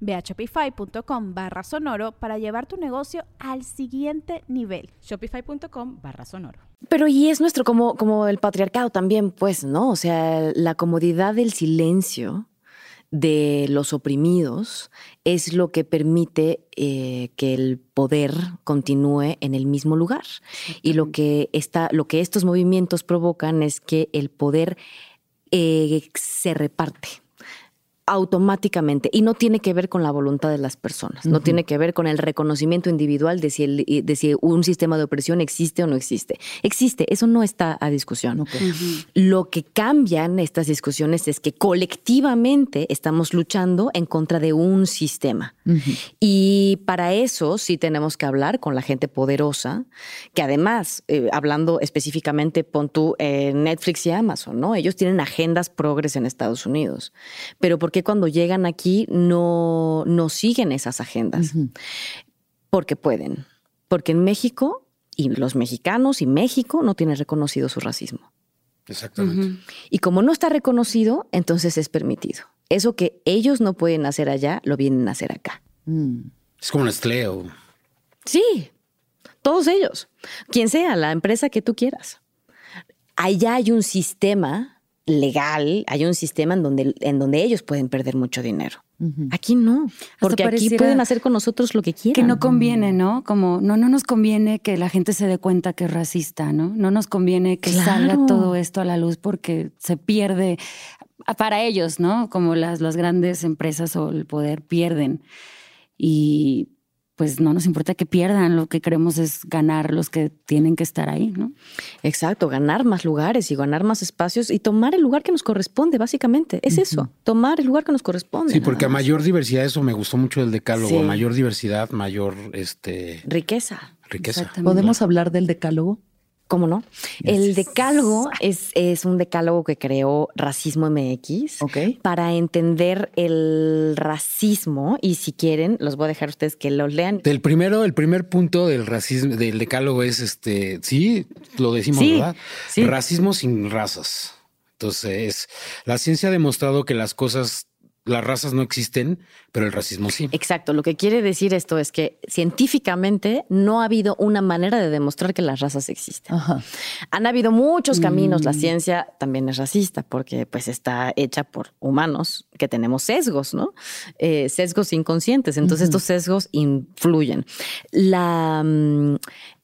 Ve a shopify.com barra sonoro para llevar tu negocio al siguiente nivel. Shopify.com barra sonoro. Pero y es nuestro como, como el patriarcado también, pues, ¿no? O sea, la comodidad del silencio de los oprimidos es lo que permite eh, que el poder continúe en el mismo lugar. Y lo que, está, lo que estos movimientos provocan es que el poder eh, se reparte automáticamente y no tiene que ver con la voluntad de las personas, no tiene que ver con el reconocimiento individual de si, de si, un sistema de opresión existe o no existe. Existe, eso no está a discusión. Lo que cambian estas discusiones es que colectivamente estamos luchando en contra de un sistema. Y para eso sí tenemos que hablar con la gente poderosa, que además, eh, hablando específicamente, pon tú Netflix y Amazon, ¿no? Ellos tienen agendas progres en Estados Unidos, pero ¿por qué cuando llegan aquí no, no siguen esas agendas? Porque pueden. Porque en México y los mexicanos y México no tienen reconocido su racismo. Exactamente. Y como no está reconocido, entonces es permitido. Eso que ellos no pueden hacer allá, lo vienen a hacer acá. Mm. Es como Nestlé o... Sí, todos ellos. Quien sea, la empresa que tú quieras. Allá hay un sistema legal, hay un sistema en donde, en donde ellos pueden perder mucho dinero. Aquí no, porque aquí pueden hacer con nosotros lo que quieran. Que no conviene, ¿no? Como no, no nos conviene que la gente se dé cuenta que es racista, ¿no? No nos conviene que salga todo esto a la luz porque se pierde para ellos, ¿no? Como las, las grandes empresas o el poder pierden. Y pues no nos importa que pierdan, lo que queremos es ganar los que tienen que estar ahí, ¿no? Exacto, ganar más lugares y ganar más espacios y tomar el lugar que nos corresponde, básicamente. Es eso, tomar el lugar que nos corresponde. Sí, porque a mayor diversidad, eso me gustó mucho el decálogo, a mayor diversidad, mayor este riqueza. Riqueza. ¿Podemos hablar del decálogo? ¿Cómo no? El decálogo es, es, un decálogo que creó Racismo MX para entender el racismo y si quieren, los voy a dejar a ustedes que lo lean. El primero, el primer punto del racismo, del decálogo es este, sí, lo decimos, ¿verdad? Racismo sin razas. Entonces, la ciencia ha demostrado que las cosas las razas no existen, pero el racismo sí. Exacto. Lo que quiere decir esto es que científicamente no ha habido una manera de demostrar que las razas existen. Han habido muchos caminos. La mm. ciencia también es racista porque pues está hecha por humanos que tenemos sesgos, ¿no? Eh, sesgos inconscientes. Entonces estos sesgos influyen. La, mm,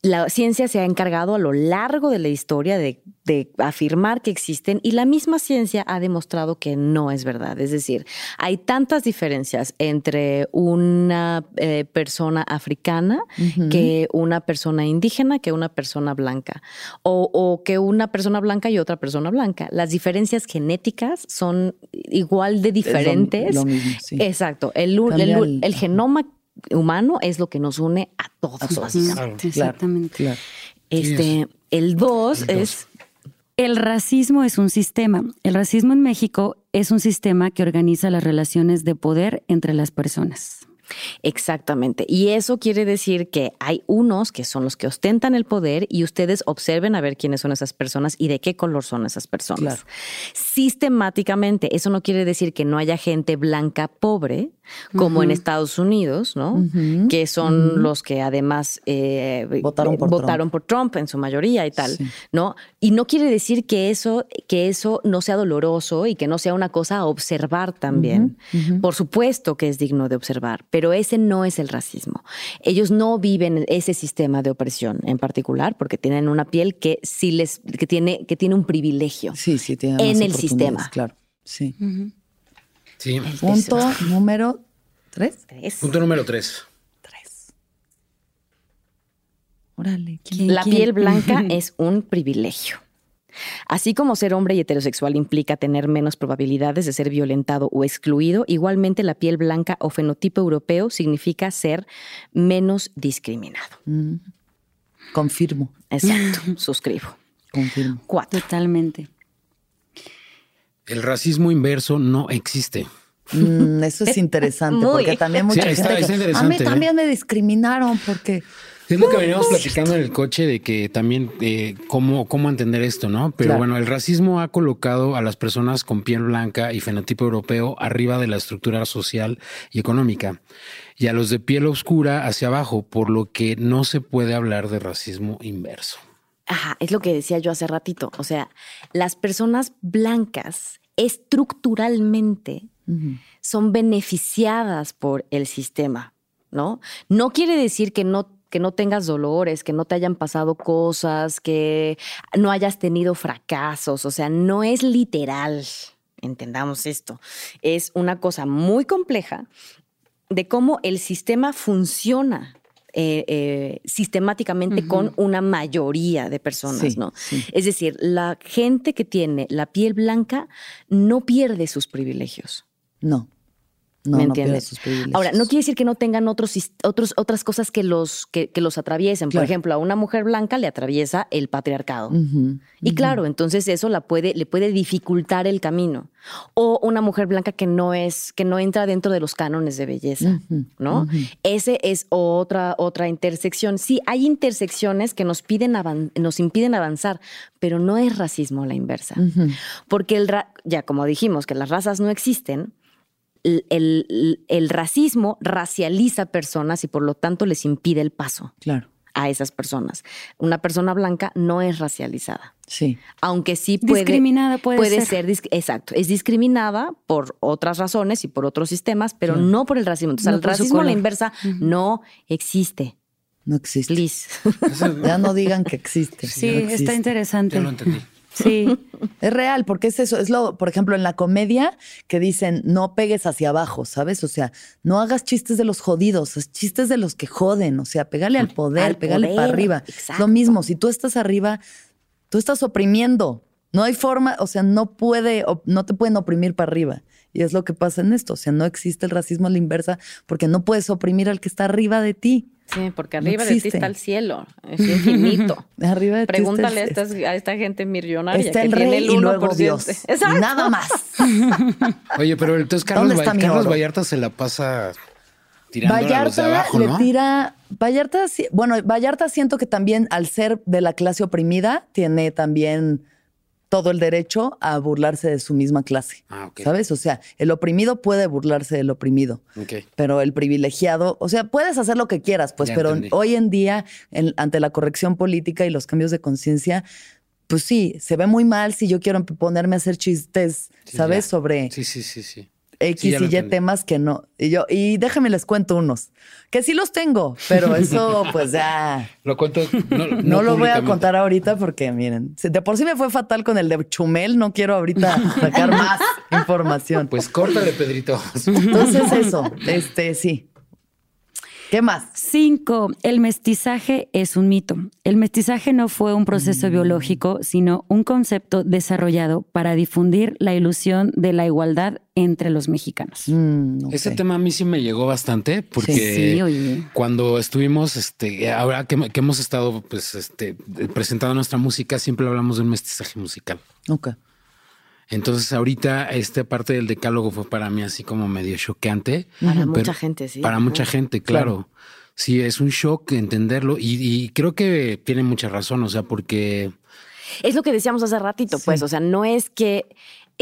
la ciencia se ha encargado a lo largo de la historia de, afirmar que existen y la misma ciencia ha demostrado que no es verdad. Es decir, hay tantas diferencias entre una eh, persona africana que una persona indígena que una persona blanca o, que una persona blanca y otra persona blanca. Las diferencias genéticas son igual de diferentes. Exacto. El, el, el genoma humano es lo que nos une a todos, básicamente. Exactamente. Este, el dos es... El racismo es un sistema. El racismo en México es un sistema que organiza las relaciones de poder entre las personas. Exactamente. Y eso quiere decir que hay unos que son los que ostentan el poder y ustedes observen a ver quiénes son esas personas y de qué color son esas personas. Sistemáticamente, eso no quiere decir que no haya gente blanca pobre, como en Estados Unidos, ¿no? Que son los que además eh, votaron, por, votaron Trump. por Trump en su mayoría y tal, ¿no? Y no quiere decir que eso, que eso no sea doloroso y que no sea una cosa a observar también. Por supuesto que es digno de observar, pero ese no es el racismo. Ellos no viven ese sistema de opresión en particular porque tienen una piel que sí les, que tiene, que tiene un privilegio sí, sí, en el sistema. Claro, sí. Sí. Punto número tres. Punto número tres. Tres. Órale. La piel blanca es un privilegio. Así como ser hombre y heterosexual implica tener menos probabilidades de ser violentado o excluido, igualmente la piel blanca o fenotipo europeo significa ser menos discriminado. Mm. Confirmo. Exacto, suscribo. Confirmo. Cuatro. Totalmente. El racismo inverso no existe. Mm, eso es interesante, porque también mucha gente. a mí ¿eh? también me discriminaron porque. Es lo que veníamos platicando en el coche de que también eh, cómo, cómo entender esto, ¿no? Pero bueno, el racismo ha colocado a las personas con piel blanca y fenotipo europeo arriba de la estructura social y económica y a los de piel oscura hacia abajo, por lo que no se puede hablar de racismo inverso. Ajá, es lo que decía yo hace ratito. O sea, las personas blancas estructuralmente son beneficiadas por el sistema, ¿no? No quiere decir que no que no tengas dolores, que no te hayan pasado cosas, que no hayas tenido fracasos, o sea, no es literal entendamos esto, es una cosa muy compleja de cómo el sistema funciona eh, eh, sistemáticamente con una mayoría de personas, ¿no? Es decir, la gente que tiene la piel blanca no pierde sus privilegios. No. No, ¿Me entiendes? Ahora, no quiere decir que no tengan otros, otros, otras cosas que los, que, los atraviesen. Por ejemplo, a una mujer blanca le atraviesa el patriarcado. y claro, entonces eso la puede, le puede dificultar el camino. O una mujer blanca que no es, que no entra dentro de los cánones de belleza, ¿no? Ese es otra, otra intersección. Sí, hay intersecciones que nos, piden nos impiden avanzar, pero no es racismo la inversa. Porque el ya como dijimos que las razas no existen, el, racismo racializa personas y por lo tanto les impide el paso. Claro. A esas personas. Una persona blanca no es racializada. Sí. Aunque sí puede. Discriminada puede, puede ser. exacto. Es discriminada por otras razones y por otros sistemas, pero no por el racismo. Entonces, el racismo a la inversa no existe. No existe. Please. ya no digan que existe. Sí, está interesante. Ya lo entendí. Sí. es real, porque es eso, es lo, por ejemplo, en la comedia que dicen no pegues hacia abajo, ¿sabes? O sea, no hagas chistes de los jodidos, chistes de los que joden, o sea, pegale al poder, pegale para arriba. Lo mismo, si tú estás arriba, tú estás oprimiendo. No hay forma, o sea, no puede, no te pueden oprimir para arriba. Y es lo que pasa en esto. O sea, no existe el racismo a la inversa porque no puedes oprimir al que está arriba de ti. Sí, porque arriba de ti está el cielo, es infinito. arriba de Pregúntale a, esta, gente millonaria está que el tiene el 1%. Y luego Dios. Nada más. Oye, pero entonces Carlos, Carlos Vallarta se la pasa tirando Vallarta a los de abajo, ¿no? le tira Vallarta, bueno, Vallarta siento que también al ser de la clase oprimida tiene también todo el derecho a burlarse de su misma clase. Ah, ¿Sabes? O sea, el oprimido puede burlarse del oprimido. Pero el privilegiado, o sea, puedes hacer lo que quieras, pues, pero hoy en día, ante la corrección política y los cambios de conciencia, pues sí, se ve muy mal si yo quiero ponerme a hacer chistes, ¿sabes? Sobre. Sí, sí, sí, sí. X y Y temas que no. Y yo, y déjame les cuento unos. Que sí los tengo, pero eso, pues ya. Lo cuento. No, lo voy a contar ahorita porque, miren, de por sí me fue fatal con el de Chumel, no quiero ahorita sacar más información. Pues córtale, Pedrito. Entonces, eso, este, sí. ¿Qué más? Cinco, el mestizaje es un mito. El mestizaje no fue un proceso mm. biológico, sino un concepto desarrollado para difundir la ilusión de la igualdad entre los mexicanos. Mm, Ese tema a mí sí me llegó bastante porque cuando estuvimos, este, ahora que, hemos estado pues, este, presentando nuestra música, siempre hablamos de un mestizaje musical. Ok. Entonces ahorita esta parte del decálogo fue para mí así como medio choqueante. Para mucha gente, sí. Para mucha gente, claro. Sí, es un shock entenderlo y, creo que tiene mucha razón, o sea, porque... Es lo que decíamos hace ratito, pues, o sea, no es que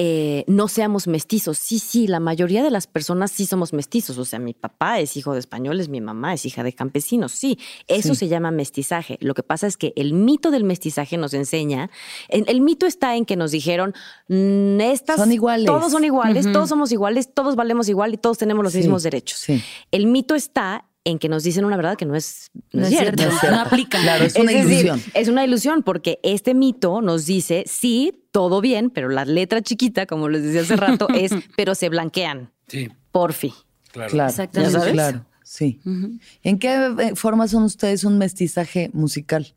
eh, no seamos mestizos. Sí, sí, la mayoría de las personas sí somos mestizos. O sea, mi papá es hijo de españoles, mi mamá es hija de campesinos. Sí, eso se llama mestizaje. Lo que pasa es que el mito del mestizaje nos enseña, el, mito está en que nos dijeron, mm, estas... Son iguales. Todos son iguales, todos somos iguales, todos valemos igual y todos tenemos los mismos derechos. El mito está en que nos dicen una verdad que no es, no, cierto. No, aplica. Claro, es una ilusión. es una ilusión porque este mito nos dice, sí, todo bien, pero la letra chiquita, como les decía hace rato, es, pero se blanquean. Sí. Porfi. Claro. claro. Exactamente. Claro, sí. ¿En qué eh, forma son ustedes un mestizaje musical?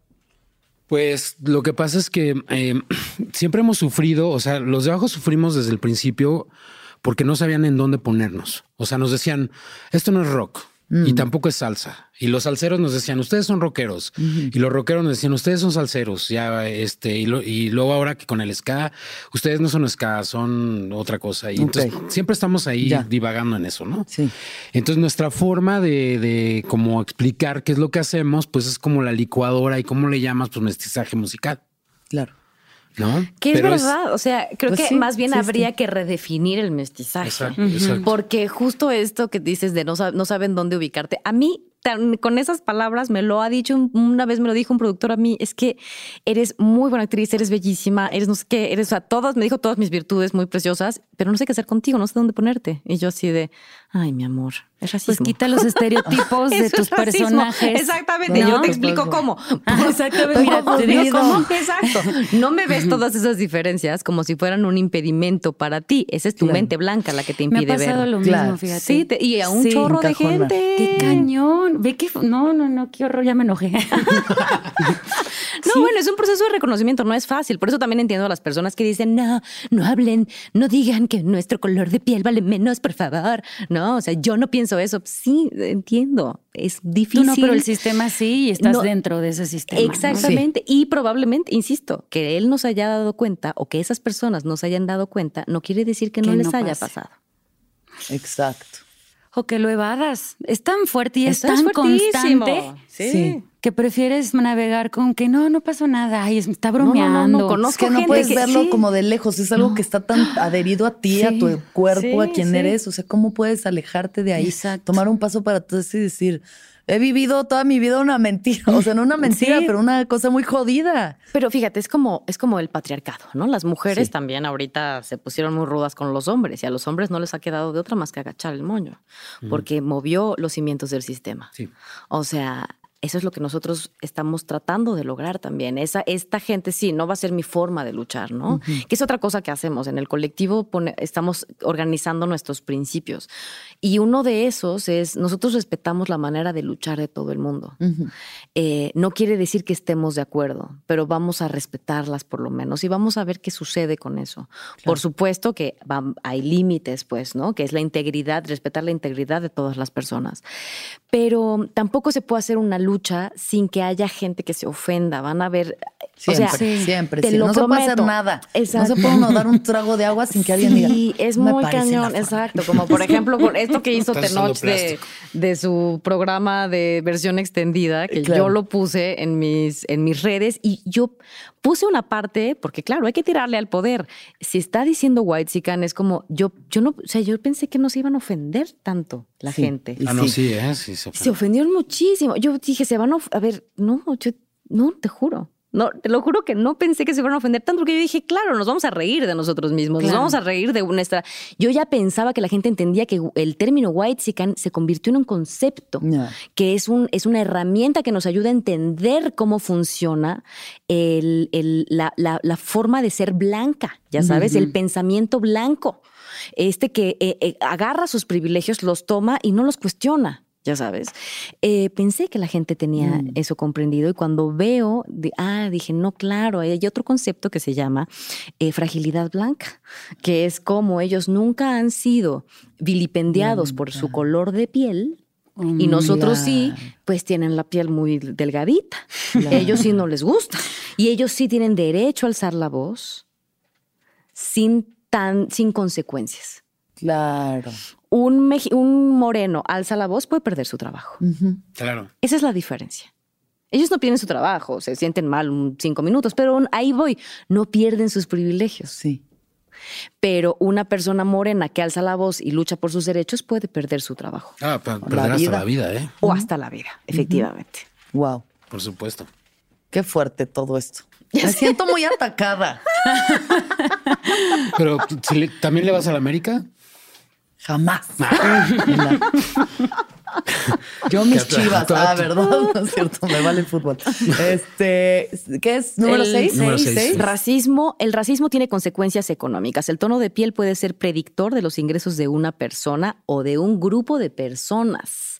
Pues lo que pasa es que eh, siempre hemos sufrido, o sea, los de abajo sufrimos desde el principio porque no sabían en dónde ponernos. O sea, nos decían, esto no es rock, y mm. tampoco es salsa. Y los salseros nos decían, ustedes son rockeros. Y los rockeros nos decían, ustedes son salseros. Ya, este, y, y, luego ahora que con el ska, ustedes no son ska, son otra cosa. Y entonces siempre estamos ahí divagando en eso, ¿no? Sí. Entonces nuestra forma de, de como explicar qué es lo que hacemos, pues es como la licuadora y cómo le llamas, pues mestizaje musical. Claro. ¿No? Que es verdad, o sea, creo pues que más bien habría que redefinir el mestizaje. Porque justo esto que dices de no, no saben dónde ubicarte, a mí con esas palabras me lo ha dicho, una vez me lo dijo un productor a mí, es que eres muy buena actriz, eres bellísima, eres no sé qué, eres, o sea, todas, me dijo todas mis virtudes muy preciosas, pero no sé qué hacer contigo, no sé dónde ponerte. Y yo así de, ay, mi amor, es racismo. Pues quita los estereotipos de tus personajes. Exactamente, yo te explico cómo. exactamente, mira, te digo cómo. Exacto. No me ves todas esas diferencias como si fueran un impedimento para ti. Esa es tu mente blanca la que te impide ver. Me ha pasado lo mismo, fíjate. Sí, y a un chorro de gente. Qué cañón. Ve que no, no, no, qué horror, ya me enojé. no, bueno, es un proceso de reconocimiento, no es fácil. Por eso también entiendo a las personas que dicen, no, no hablen, no digan que nuestro color de piel vale menos, por favor. No, o sea, yo no pienso eso. Sí, entiendo. Es difícil. no, pero el sistema sí y estás dentro de ese sistema. Exactamente. Y probablemente, insisto, que él nos haya dado cuenta o que esas personas nos hayan dado cuenta, no quiere decir que, no les haya pasado. Exacto o que lo evadas. Es tan fuerte y es, tan constante sí. que prefieres navegar con que no, no pasó nada, y está bromeando. No, no, Conozco que no puedes verlo como de lejos, es algo que está tan adherido a ti, a tu cuerpo, a quien eres. O sea, ¿cómo puedes alejarte de ahí? Tomar un paso para atrás y decir, he vivido toda mi vida una mentira, o sea, no una mentira, pero una cosa muy jodida. Pero fíjate, es como, es como el patriarcado, ¿no? Las mujeres también ahorita se pusieron muy rudas con los hombres y a los hombres no les ha quedado de otra más que agachar el moño, porque movió los cimientos del sistema. Sí. O sea, eso es lo que nosotros estamos tratando de lograr también. Esa, esta gente sí, no va a ser mi forma de luchar, ¿no? Que es otra cosa que hacemos. En el colectivo estamos organizando nuestros principios. Y uno de esos es, nosotros respetamos la manera de luchar de todo el mundo. Eh, no quiere decir que estemos de acuerdo, pero vamos a respetarlas por lo menos y vamos a ver qué sucede con eso. Por supuesto que hay límites, pues, ¿no? Que es la integridad, respetar la integridad de todas las personas. Pero tampoco se puede hacer una lucha sin que haya gente que se ofenda. Van a ver. Siempre, o sea, siempre. Te Lo no se puede hacer nada. No se puede uno dar un trago de agua sin que alguien diga. Sí, es muy cañón, exacto. Como por ejemplo, con que hizo Tenoch de, de, su programa de versión extendida, que yo lo puse en mis, en mis redes y yo puse una parte, porque claro, hay que tirarle al poder. Si está diciendo White Sican, es como yo, yo no, o sea, yo pensé que no se iban a ofender tanto la gente. Ah, no, sí, ¿eh? Sí, se, se ofendieron muchísimo. Yo dije, se van a, a ver, no, yo, no, te juro. No, te lo juro que no pensé que se fueran a ofender tanto, porque yo dije, claro, nos vamos a reír de nosotros mismos, nos vamos a reír de nuestra. Yo ya pensaba que la gente entendía que el término white se convirtió en un concepto, que es, un, es una herramienta que nos ayuda a entender cómo funciona el, la, la, forma de ser blanca, ya sabes, el pensamiento blanco. Este que eh, eh, agarra sus privilegios, los toma y no los cuestiona ya sabes. Eh, pensé que la gente tenía mm. eso comprendido y cuando veo, ah, dije, no, claro, hay otro concepto que se llama eh, fragilidad blanca, que es como ellos nunca han sido vilipendiados por su color de piel. y nosotros sí, pues tienen la piel muy delgadita. Ellos sí no les gusta. Y ellos sí tienen derecho a alzar la voz sin, tan, sin consecuencias. Claro un, un moreno alza la voz, puede perder su trabajo. Claro. Esa es la diferencia. Ellos no pierden su trabajo, se sienten mal cinco minutos, pero ahí voy, no pierden sus privilegios. Sí. Pero una persona morena que alza la voz y lucha por sus derechos puede perder su trabajo. Ah, perder hasta la vida, ¿eh? O hasta la vida, efectivamente. Wow. Por supuesto. Qué fuerte todo esto. Me siento muy atacada. Pero ¿también le vas a la América? Jamás. Yo mis chivas. Ah, ¿verdad? No es cierto, me vale el fútbol. Este, ¿qué es? Número 6. Número Racismo. El racismo tiene consecuencias económicas. El tono de piel puede ser predictor de los ingresos de una persona o de un grupo de personas.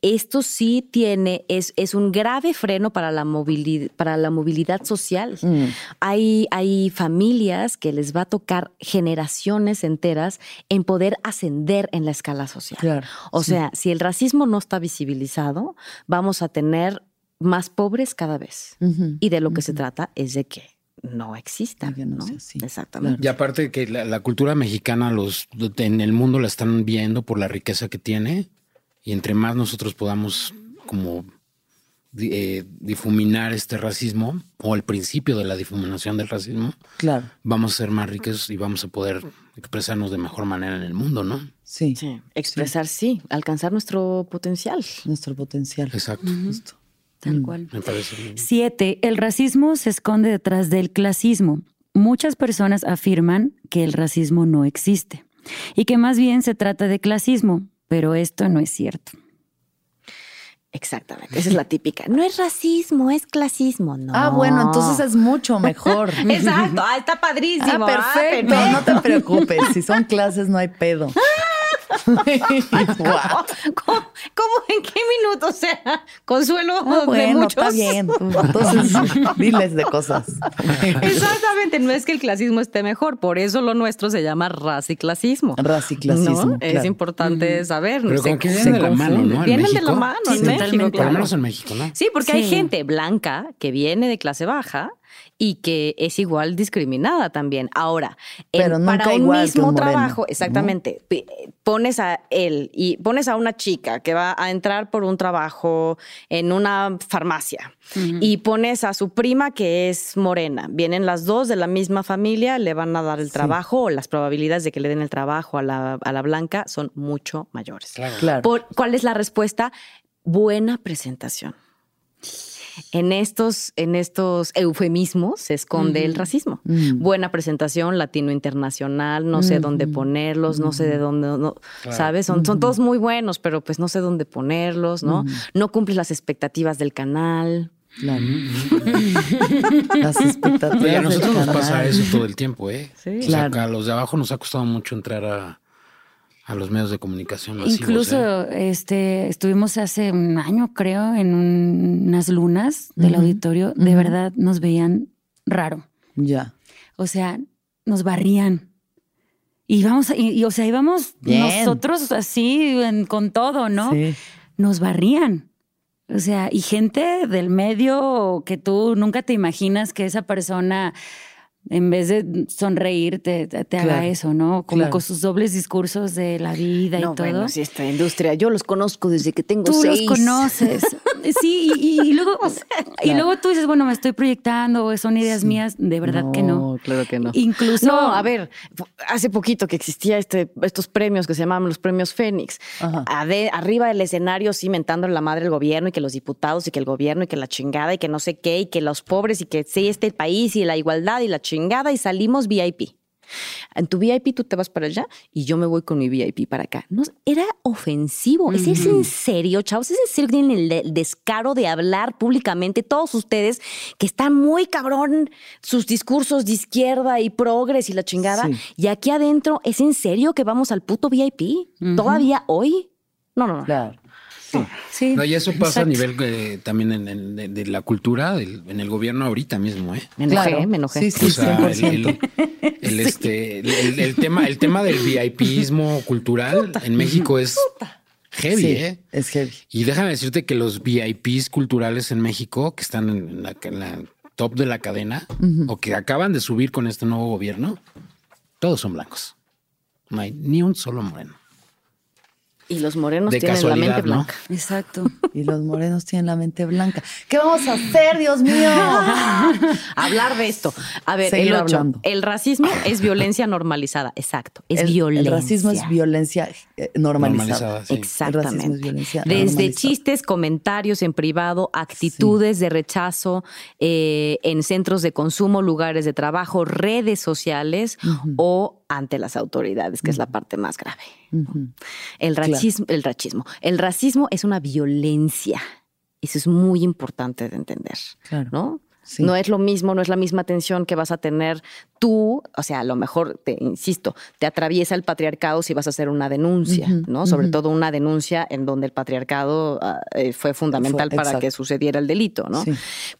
Esto sí tiene, es, es un grave freno para la movilidad, para la movilidad social. Mm. Hay, hay familias que les va a tocar generaciones enteras en poder ascender en la escala social. o sea, si el racismo no está visibilizado, vamos a tener más pobres cada vez. Y de lo que se trata es de que no exista. No, Exactamente. Y aparte que la, cultura mexicana los en el mundo la están viendo por la riqueza que tiene y entre más nosotros podamos como eh, difuminar este racismo o el principio de la difuminación del racismo, claro. vamos a ser más ricos y vamos a poder expresarnos de mejor manera en el mundo, ¿no? Sí. Expresar, sí. alcanzar nuestro potencial. Nuestro potencial. Exacto. Tal mm. cual. Me parece bien. Siete, el racismo se esconde detrás del clasismo. Muchas personas afirman que el racismo no existe y que más bien se trata de clasismo, pero esto no es cierto. Exactamente, esa es la típica. No es racismo, es clasismo, no. Ah, bueno, entonces es mucho mejor. Exacto, ah, está padrísimo. Ah, ah perfecto, no te preocupes, si son clases no hay pedo. ¿Cómo, en qué minuto? O sea, consuelo ah, bueno, muchos. Está bien. Entonces, diles de cosas. Exactamente. No es que el clasismo esté mejor. Por eso lo nuestro se llama raciclasismo. Raciclasismo. ¿no? Es importante saber. Pero con que vienen de la mano, ¿no? Vienen de la mano en México. Por lo menos en México, ¿no? Sí, porque hay gente blanca que viene de clase baja y que es igual discriminada también. Ahora, para un mismo trabajo, exactamente, pones a él y pones a una chica que va a entrar por un trabajo en una farmacia y pones a su prima que es morena. Vienen las dos de la misma familia, le van a dar el trabajo o las probabilidades de que le den el trabajo a la, a la blanca son mucho mayores. Claro. ¿Cuál es la respuesta? Buena presentación. En estos, en estos eufemismos se esconde el racismo. Mm. Buena presentación, latino internacional, no sé dónde ponerlos, no sé de dónde, ¿sabes? Son, son todos muy buenos, pero pues no sé dónde ponerlos, ¿no? No cumples las expectativas del canal. Las expectativas. a nosotros nos pasa eso todo el tiempo, ¿eh? Sí. claro. a los de abajo nos ha costado mucho entrar a, a los medios de comunicación Incluso ¿eh? este, estuvimos hace un año, creo, en unas lunas del auditorio. De verdad nos veían raro. Ya. O sea, nos barrían. Y vamos, y, o sea, íbamos nosotros así con todo, ¿no? Sí. Nos barrían. O sea, y gente del medio que tú nunca te imaginas que esa persona en vez de sonreír, te, haga eso, ¿no? Como con sus dobles discursos de la vida y todo. Bueno, sí, esta industria, yo los conozco desde que tengo tú seis. Tú los conoces. sí, y, luego, y luego tú dices, bueno, me estoy proyectando, son ideas mías. De verdad que no. claro que no. Incluso. No, a ver, hace poquito que existía este, estos premios que se llamaban los premios Fénix. arriba del escenario, cimentando la madre del gobierno y que los diputados y que el gobierno y que la chingada y que no sé qué y que los pobres y que sí, este país y la igualdad y la chingada chingada y salimos VIP. En tu VIP tú te vas para allá y yo me voy con mi VIP para acá. No, era ofensivo. ¿Es, en serio, chavos? ¿Es en serio que tienen el descaro de hablar públicamente todos ustedes que están muy cabrón sus discursos de izquierda y progres y la chingada? Y aquí adentro, ¿es en serio que vamos al puto VIP? ¿Todavía hoy? No, no, no. Claro. Sí. y eso pasa a nivel eh, también en, de, la cultura, en el gobierno ahorita mismo, ¿eh? Me enojé, me enojé. Sí, sí, el, este, el, tema, el tema del VIPismo cultural en México es heavy, ¿eh? Es heavy. Y déjame decirte que los VIPs culturales en México, que están en la, top de la cadena, o que acaban de subir con este nuevo gobierno, todos son blancos. No hay ni un solo moreno. Y los morenos tienen la mente blanca. Exacto. Y los morenos tienen la mente blanca. ¿Qué vamos a hacer, Dios mío? Hablar de esto. A ver, el, el racismo es violencia normalizada. Exacto. Es violencia. El racismo es violencia eh, normalizada. Exactamente. Desde chistes, comentarios en privado, actitudes de rechazo eh, en centros de consumo, lugares de trabajo, redes sociales o ante las autoridades, que es la parte más grave. El racismo, el racismo. El racismo es una violencia. Eso es muy importante de entender. ¿No? No es lo mismo, no es la misma atención que vas a tener tú, o sea, a lo mejor, te insisto, te atraviesa el patriarcado si vas a hacer una denuncia, ¿no? Sobre todo una denuncia en donde el patriarcado ah, eh, fue fundamental para que sucediera el delito, ¿no?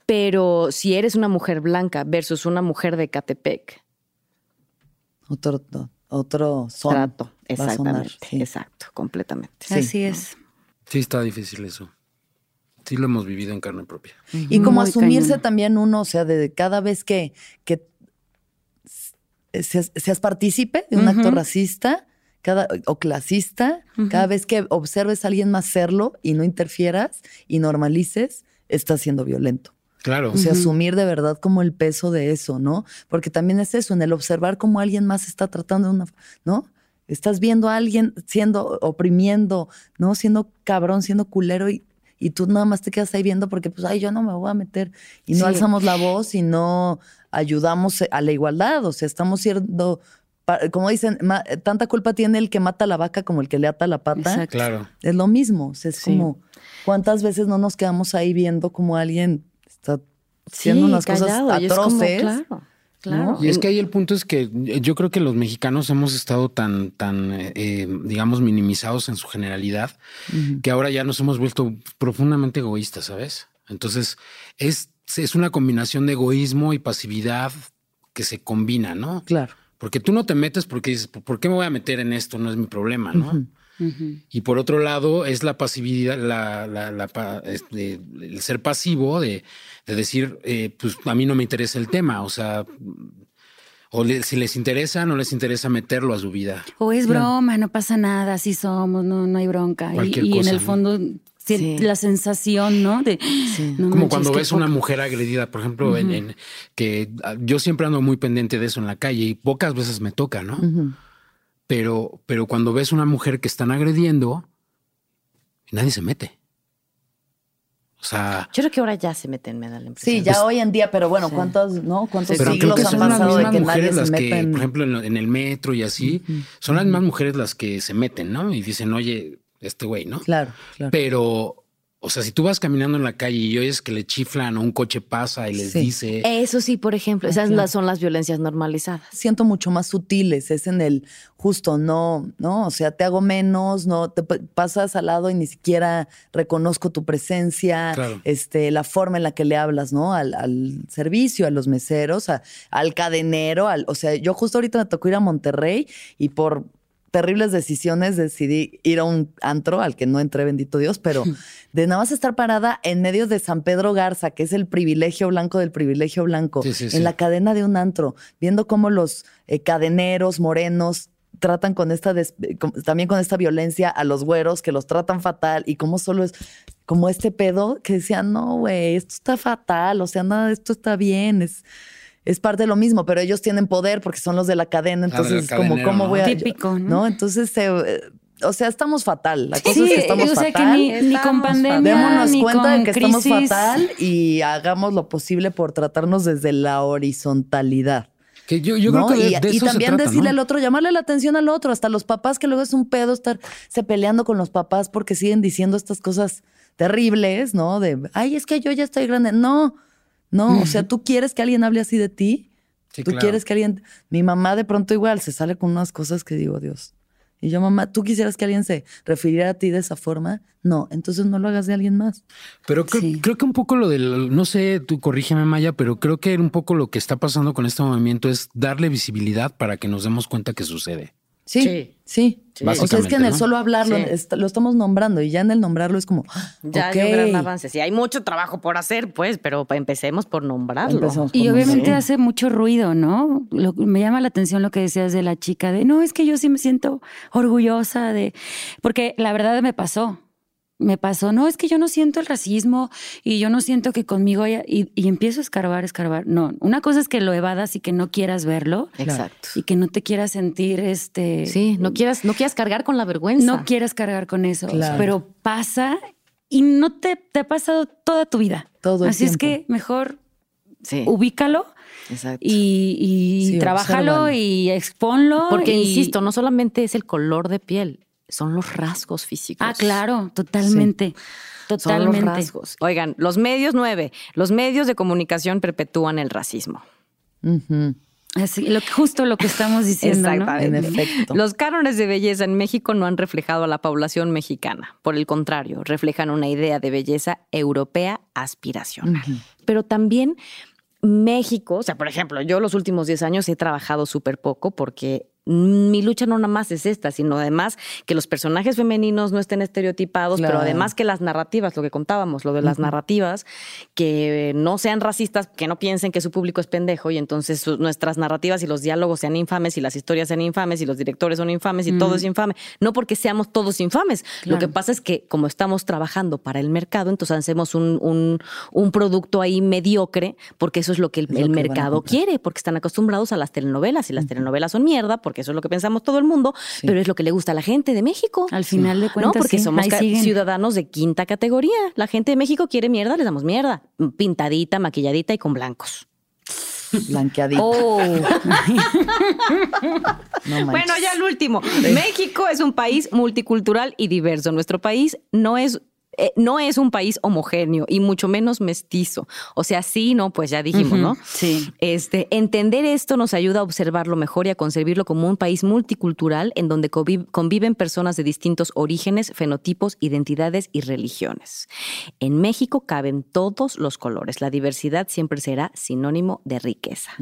Pero si eres una mujer blanca versus una mujer de Catepec, otro, otro son. Trato, exactamente. Exacto, completamente. Así es. Sí, está difícil eso. Sí lo hemos vivido en carne propia. Y como asumirse también uno, o sea, de cada vez que, que seas, partícipe de un acto racista cada, o clasista, cada vez que observes a alguien más serlo y no interfieras y normalices, estás siendo violento. Claro. O sea, asumir de verdad como el peso de eso, ¿no? Porque también es eso, en el observar cómo alguien más está tratando de una, ¿no? Estás viendo a alguien siendo oprimiendo, ¿no? Siendo cabrón, siendo culero y, y tú nada más te quedas ahí viendo porque, pues, ay, yo no me voy a meter. Y no alzamos la voz y no ayudamos a la igualdad. O sea, estamos siendo como dicen, tanta culpa tiene el que mata la vaca como el que le ata la pata. Exacto. Claro. Es lo mismo. es como, ¿cuántas veces no nos quedamos ahí viendo como alguien está haciendo unas cosas atroces? claro. Claro. Y es que ahí el punto es que yo creo que los mexicanos hemos estado tan, tan, eh, digamos, minimizados en su generalidad, que ahora ya nos hemos vuelto profundamente egoístas, ¿sabes? Entonces, es, es una combinación de egoísmo y pasividad que se combina, ¿no? Claro. Porque tú no te metes porque dices, ¿por qué me voy a meter en esto? No es mi problema, ¿no? Y por otro lado, es la pasividad, la, la, este, el ser pasivo de, decir, eh, pues a mí no me interesa el tema. O sea, o si les interesa, no les interesa meterlo a su vida. O es broma, no pasa nada, así somos, no, no hay bronca. y, en el fondo la sensación, ¿no? De, Como cuando ves una mujer agredida, por ejemplo, en, que ah, yo siempre ando muy pendiente de eso en la calle y pocas veces me toca, ¿no? Pero, pero cuando ves una mujer que están agrediendo, nadie se mete. O sea, yo creo que ahora ya se meten, me da la impresión. Sí, ya hoy en día, pero bueno, ¿cuántos, no? ¿Cuántos siglos han pasado de que nadie se mete Por ejemplo, en, el metro y así, son las mismas mujeres las que se meten, ¿no? Y dicen, oye, este güey, ¿no? Claro, claro. Pero, o sea, si tú vas caminando en la calle y oyes que le chiflan o un coche pasa y les dice. Eso sí, por ejemplo, esas son las violencias normalizadas. Siento mucho más sutiles, es en el justo no, ¿no? O sea, te hago menos, no te pasas al lado y ni siquiera reconozco tu presencia, este, la forma en la que le hablas, ¿no? Al, servicio, a los meseros, al cadenero, al, o sea, yo justo ahorita me tocó ir a Monterrey y por terribles decisiones decidí ir a un antro al que no entré, bendito Dios, pero de nada más estar parada en medio de San Pedro Garza, que es el privilegio blanco del privilegio blanco, en la cadena de un antro, viendo cómo los eh, cadeneros morenos tratan con esta también con esta violencia a los güeros que los tratan fatal y cómo solo es como este pedo que decían, no, güey, esto está fatal, o sea, nada, esto está bien, es es parte de lo mismo, pero ellos tienen poder porque son los de la cadena, entonces es como, ¿cómo voy a...? Típico, ¿no? Entonces, eh, o sea, estamos fatal. La cosa es que estamos o sea, fatal. Que ni, con pandemia, Démonos cuenta de que estamos fatal y hagamos lo posible por tratarnos desde la horizontalidad. Que yo, yo creo que de, y, y también decirle al otro, llamarle la atención al otro, hasta los papás, que luego es un pedo estar se peleando con los papás porque siguen diciendo estas cosas terribles, ¿no? De, ay, es que yo ya estoy grande. No, no, o sea, tú quieres que alguien hable así de ti. tú quieres que alguien. Mi mamá de pronto igual se sale con unas cosas que digo, Dios. Y yo, mamá, ¿tú quisieras que alguien se refiriera a ti de esa forma? No, entonces no lo hagas de alguien más. Pero creo, que un poco lo del, no sé, tú corrígeme Maya, pero creo que un poco lo que está pasando con este movimiento es darle visibilidad para que nos demos cuenta que sucede. Sí, sí. O sea, es que en el solo hablarlo lo estamos nombrando y ya en el nombrarlo es como. Ya hay un gran avance. Sí, hay mucho trabajo por hacer, pues, pero empecemos por nombrarlo. y obviamente hace mucho ruido, ¿no? me llama la atención lo que decías de la chica de no, es que yo sí me siento orgullosa de. Porque la verdad me pasó me pasó, no, es que yo no siento el racismo y yo no siento que conmigo haya, y, empiezo a escarbar, escarbar. No, una cosa es que lo evadas y que no quieras verlo. Exacto. Y que no te quieras sentir este. Sí, no quieras, no quieras cargar con la vergüenza. No quieras cargar con eso. Pero pasa y no te, te, ha pasado toda tu vida. Todo Así es que mejor ubícalo. Exacto. Y, y trabájalo y exponlo. Porque, insisto, no solamente es el color de piel, son los rasgos físicos. Ah, claro, totalmente. Totalmente. Son los rasgos. Oigan, los medios nueve, los medios de comunicación perpetúan el racismo. Así, lo, justo lo que estamos diciendo. Exactamente. En efecto. Los cánones de belleza en México no han reflejado a la población mexicana. Por el contrario, reflejan una idea de belleza europea aspiracional. Pero también México, o sea, por ejemplo, yo los últimos 10 años he trabajado súper poco porque mi lucha no nada más es esta, sino además que los personajes femeninos no estén estereotipados, pero además que las narrativas, lo que contábamos, lo de las narrativas, que no sean racistas, que no piensen que su público es pendejo y entonces nuestras narrativas y los diálogos sean infames y las historias sean infames y los directores son infames y todo es infame. No porque seamos todos infames. Lo que pasa es que como estamos trabajando para el mercado, entonces hacemos un, un, producto ahí mediocre porque eso es lo que el, mercado quiere, porque están acostumbrados a las telenovelas y las telenovelas son mierda porque eso es lo que pensamos todo el mundo, pero es lo que le gusta a la gente de México. Al final de cuentas, ¿no? Porque somos ciudadanos de quinta categoría. La gente de México quiere mierda, les damos mierda. Pintadita, maquilladita y con blancos. Blanqueadita. Oh. bueno, ya el último. México es un país multicultural y diverso. Nuestro país no es eh, no es un país homogéneo y mucho menos mestizo. O sea, sí, no, pues ya dijimos, ¿no? Sí. Este, entender esto nos ayuda a observarlo mejor y a concebirlo como un país multicultural en donde conviven personas de distintos orígenes, fenotipos, identidades y religiones. En México caben todos los colores. La diversidad siempre será sinónimo de riqueza.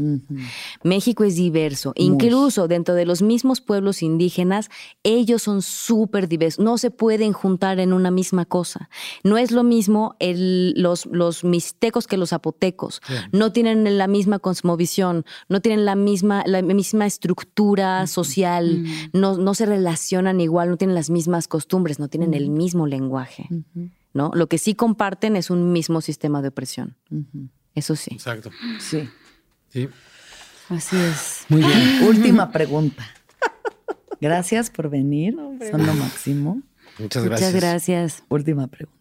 México es diverso. Incluso dentro de los mismos pueblos indígenas, ellos son súper diversos. No se pueden juntar en una misma cosa. No es lo mismo los, los mixtecos que los zapotecos. No tienen la misma cosmovisión, no tienen la misma, la misma estructura social, no, no se relacionan igual, no tienen las mismas costumbres, no tienen el mismo lenguaje. ¿no? Lo que sí comparten es un mismo sistema de opresión. Eso sí. Exacto. Sí. Sí. Así es. Muy bien. Última pregunta. Gracias por venir. Son lo máximo. Muchas gracias. Muchas gracias. Última pregunta.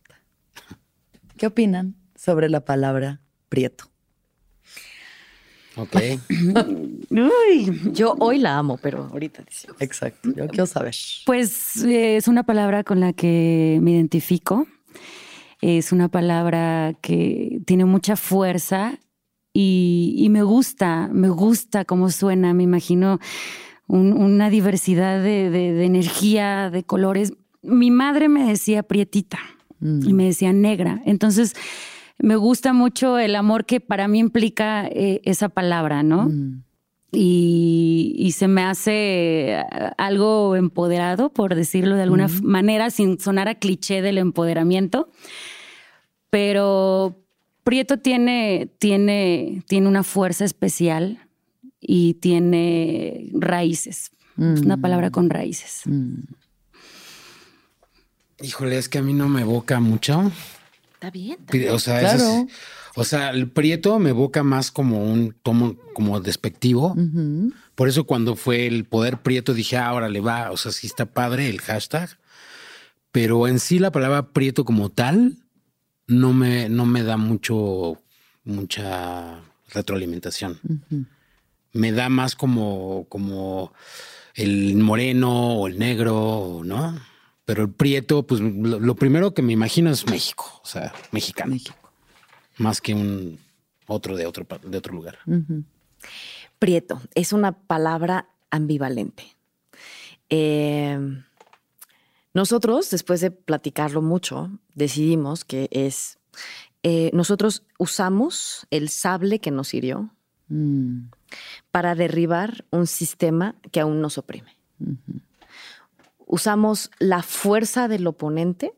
¿Qué opinan sobre la palabra prieto? Ok. yo hoy la amo, pero ahorita Exacto. Yo quiero saber. Pues eh, es una palabra con la que me identifico. Es una palabra que tiene mucha fuerza y, me gusta, me gusta cómo suena. Me imagino una diversidad de energía, de colores mi madre me decía prietita y me decía negra. Entonces, me gusta mucho el amor que para mí implica eh, esa palabra, ¿no? Mm. Y, se me hace eh, algo empoderado, por decirlo de alguna manera, sin sonar a cliché del empoderamiento. Pero Prieto tiene, tiene, tiene una fuerza especial y tiene raíces. Es una palabra con raíces. Híjole, es que a mí no me evoca mucho. Está bien. O sea, o sea, el prieto me evoca más como un tomo como despectivo. Por eso cuando fue el poder prieto dije, ah, ahora le va. O sea, sí está padre el hashtag. Pero en sí la palabra prieto como tal no me, no me da mucho, mucha retroalimentación. Me da más como, como el moreno o el negro, ¿no? Pero el prieto, pues lo, primero que me imagino es México, o sea, mexicano. México. Más que un otro de otro, de otro lugar. Prieto es una palabra ambivalente. Eh, nosotros, después de platicarlo mucho, decidimos que es, eh, nosotros usamos el sable que nos hirió mm. para derribar un sistema que aún nos oprime usamos la fuerza del oponente,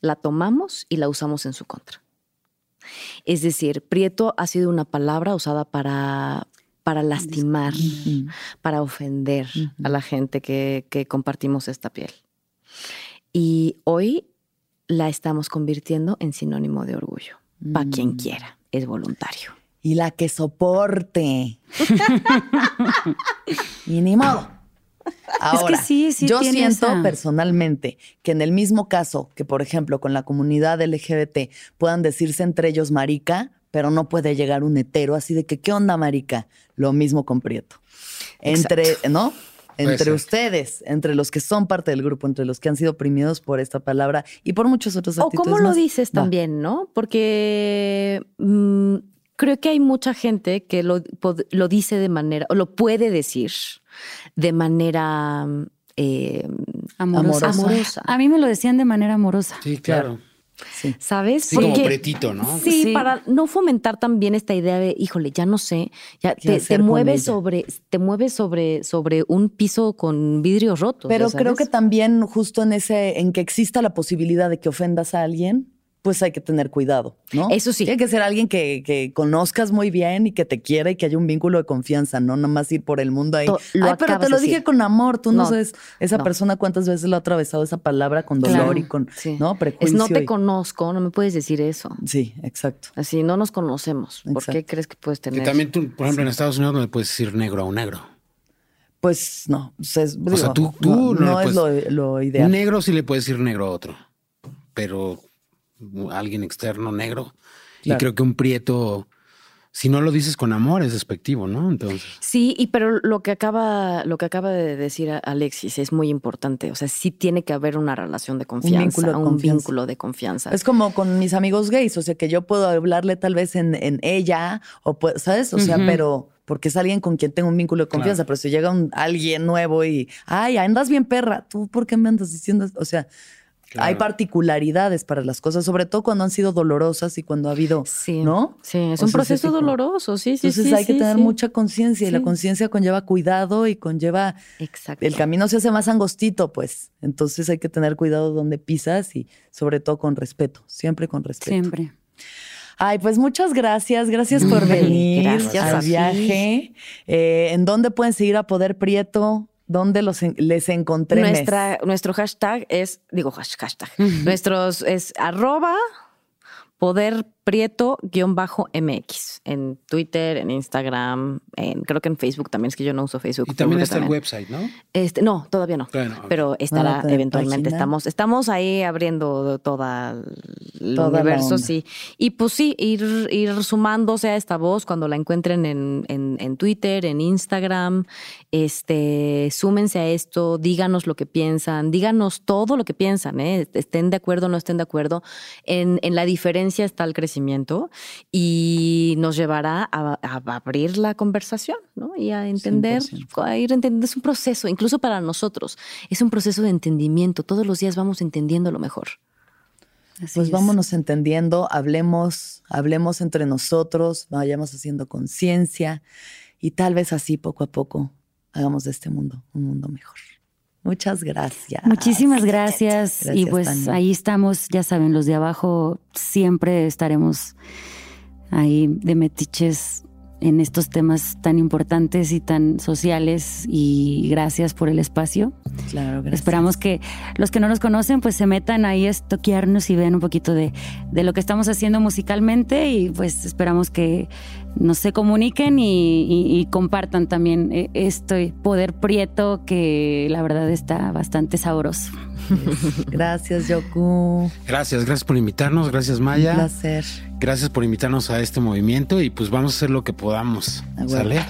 la tomamos y la usamos en su contra. Es decir, prieto ha sido una palabra usada para, para lastimar, para ofender a la gente que, compartimos esta piel. Y hoy la estamos convirtiendo en sinónimo de orgullo. Para quien mm. quiera, es voluntario. Y la que soporte. y ni modo. Ahora, yo siento personalmente que en el mismo caso que, por ejemplo, con la comunidad LGBT puedan decirse entre ellos marica, pero no puede llegar un hetero así de que, ¿qué onda, marica? Lo mismo con Prieto. Entre, ¿no? Entre ustedes, entre los que son parte del grupo, entre los que han sido oprimidos por esta palabra y por muchos otros O cómo lo dices también, ¿no? Porque mm, creo que hay mucha gente que lo, lo dice de manera, o lo puede decir de manera eh, amorosa. A mí me lo decían de manera amorosa. Sí, claro. ¿Sabes? Sí, como pretito, ¿no? Sí, para no fomentar también esta idea de, híjole, ya no sé, ya te, mueves sobre, te mueves sobre, sobre un piso con vidrios rotos. Pero creo que también justo en ese, en que exista la posibilidad de que ofendas a alguien, pues hay que tener cuidado, ¿no? Eso sí. Tiene que ser alguien que, conozcas muy bien y que te quiera y que haya un vínculo de confianza, no nada más ir por el mundo ahí. Ay, pero te lo dije con amor, tú no, sabes esa persona cuántas veces lo ha atravesado esa palabra con dolor y con, ¿no? Es no te conozco, no me puedes decir eso. Sí, exacto. Así, no nos conocemos. ¿Por qué crees que puedes tener? Y también tú, por ejemplo, en Estados Unidos no le puedes decir negro a un negro. Pues no. o sea, tú, tú no, es lo, lo ideal. Negro sí le puedes decir negro a otro, pero alguien externo negro. Y creo que un prieto, si no lo dices con amor, es despectivo, ¿no? Entonces. Sí, y pero lo que acaba, lo que acaba de decir Alexis es muy importante. O sea, sí tiene que haber una relación de confianza, un vínculo de, confianza. Es como con mis amigos gays, o sea, que yo puedo hablarle tal vez en, ella, o ¿sabes? O sea, pero porque es alguien con quien tengo un vínculo de confianza, pero si llega un, alguien nuevo y, ay, andas bien perra, ¿tú por qué me andas diciendo? O sea, hay particularidades para las cosas, sobre todo cuando han sido dolorosas y cuando ha habido, sí, ¿no? Sí, es un proceso doloroso, sí, sí. Entonces hay que tener mucha conciencia y la conciencia conlleva cuidado y conlleva... Exacto. El camino se hace más angostito, pues. Entonces hay que tener cuidado donde pisas y sobre todo con respeto, siempre con respeto. Siempre. Ay, pues muchas gracias, gracias por venir gracias al viaje. Eh, ¿En dónde pueden seguir a Poder Prieto? ¿Dónde los les encontré? Nuestra, nuestro hashtag es, digo hashtag, nuestros es arroba poder prieto-mx en Twitter, en Instagram, en, creo que en Facebook también, es que yo no uso Facebook. Y también está el website, ¿no? Este, no, todavía no. Pero estará eventualmente. Estamos, estamos ahí abriendo toda el universo, sí. Y pues sí, ir, ir sumándose a esta voz cuando la encuentren en, en, Twitter, en Instagram. Este, súmense a esto, díganos lo que piensan, díganos todo lo que piensan, ¿eh? estén de acuerdo o no estén de acuerdo. En, en la diferencia está el crecimiento y nos llevará a, abrir la conversación ¿no? y a entender, a ir entendiendo. Es un proceso, incluso para nosotros, es un proceso de entendimiento. Todos los días vamos entendiendo lo mejor. pues vámonos entendiendo, hablemos, hablemos entre nosotros, vayamos haciendo conciencia y tal vez así poco a poco hagamos de este mundo un mundo mejor. Muchas gracias. Muchísimas gracias. y pues ahí estamos, ya saben, los de abajo siempre estaremos ahí de metiches en estos temas tan importantes y tan sociales y gracias por el espacio. Claro, gracias. Esperamos que los que no nos conocen pues se metan ahí a estoquearnos y vean un poquito de, de lo que estamos haciendo musicalmente y pues esperamos que nos se comuniquen y, compartan también eh, este poder prieto que la verdad está bastante sabroso. Gracias, Yoku. Gracias, gracias por invitarnos, gracias Maya. Un placer. Gracias por invitarnos a este movimiento y pues vamos a hacer lo que podamos. ¿Sale?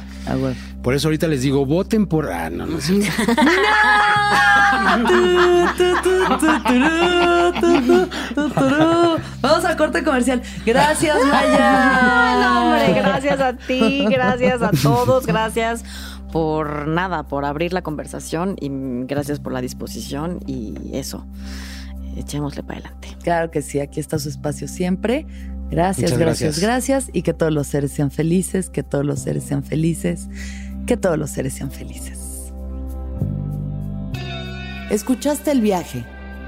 Por eso ahorita les digo, voten por. Ah, no, no sé. Vamos al corte comercial. Gracias, Maya. no, hombre, gracias a ti, gracias a todos, gracias por nada, por abrir la conversación y gracias por la disposición y eso. Echémosle para adelante. Claro que sí, aquí está su espacio siempre. Gracias, gracias, gracias, Y que todos los seres sean felices, que todos los seres sean felices, que todos los seres sean felices. ¿Escuchaste el viaje?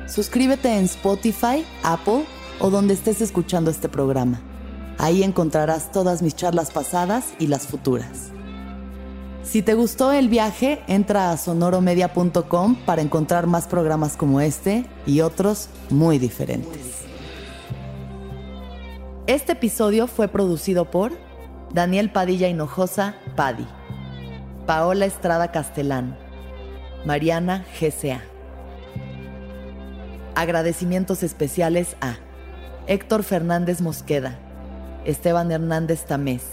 Suscríbete en Spotify, Apple o donde estés escuchando este programa. Ahí encontrarás todas mis charlas pasadas y las futuras. Si te gustó el viaje, entra a sonoromedia.com para encontrar más programas como este y otros muy diferentes. Este episodio fue producido por Daniel Padilla Hinojosa, Padi, Paola Estrada Castelán, Mariana GCA. Agradecimientos especiales a Héctor Fernández Mosqueda, Esteban Hernández Tamés,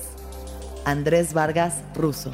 Andrés Vargas Russo.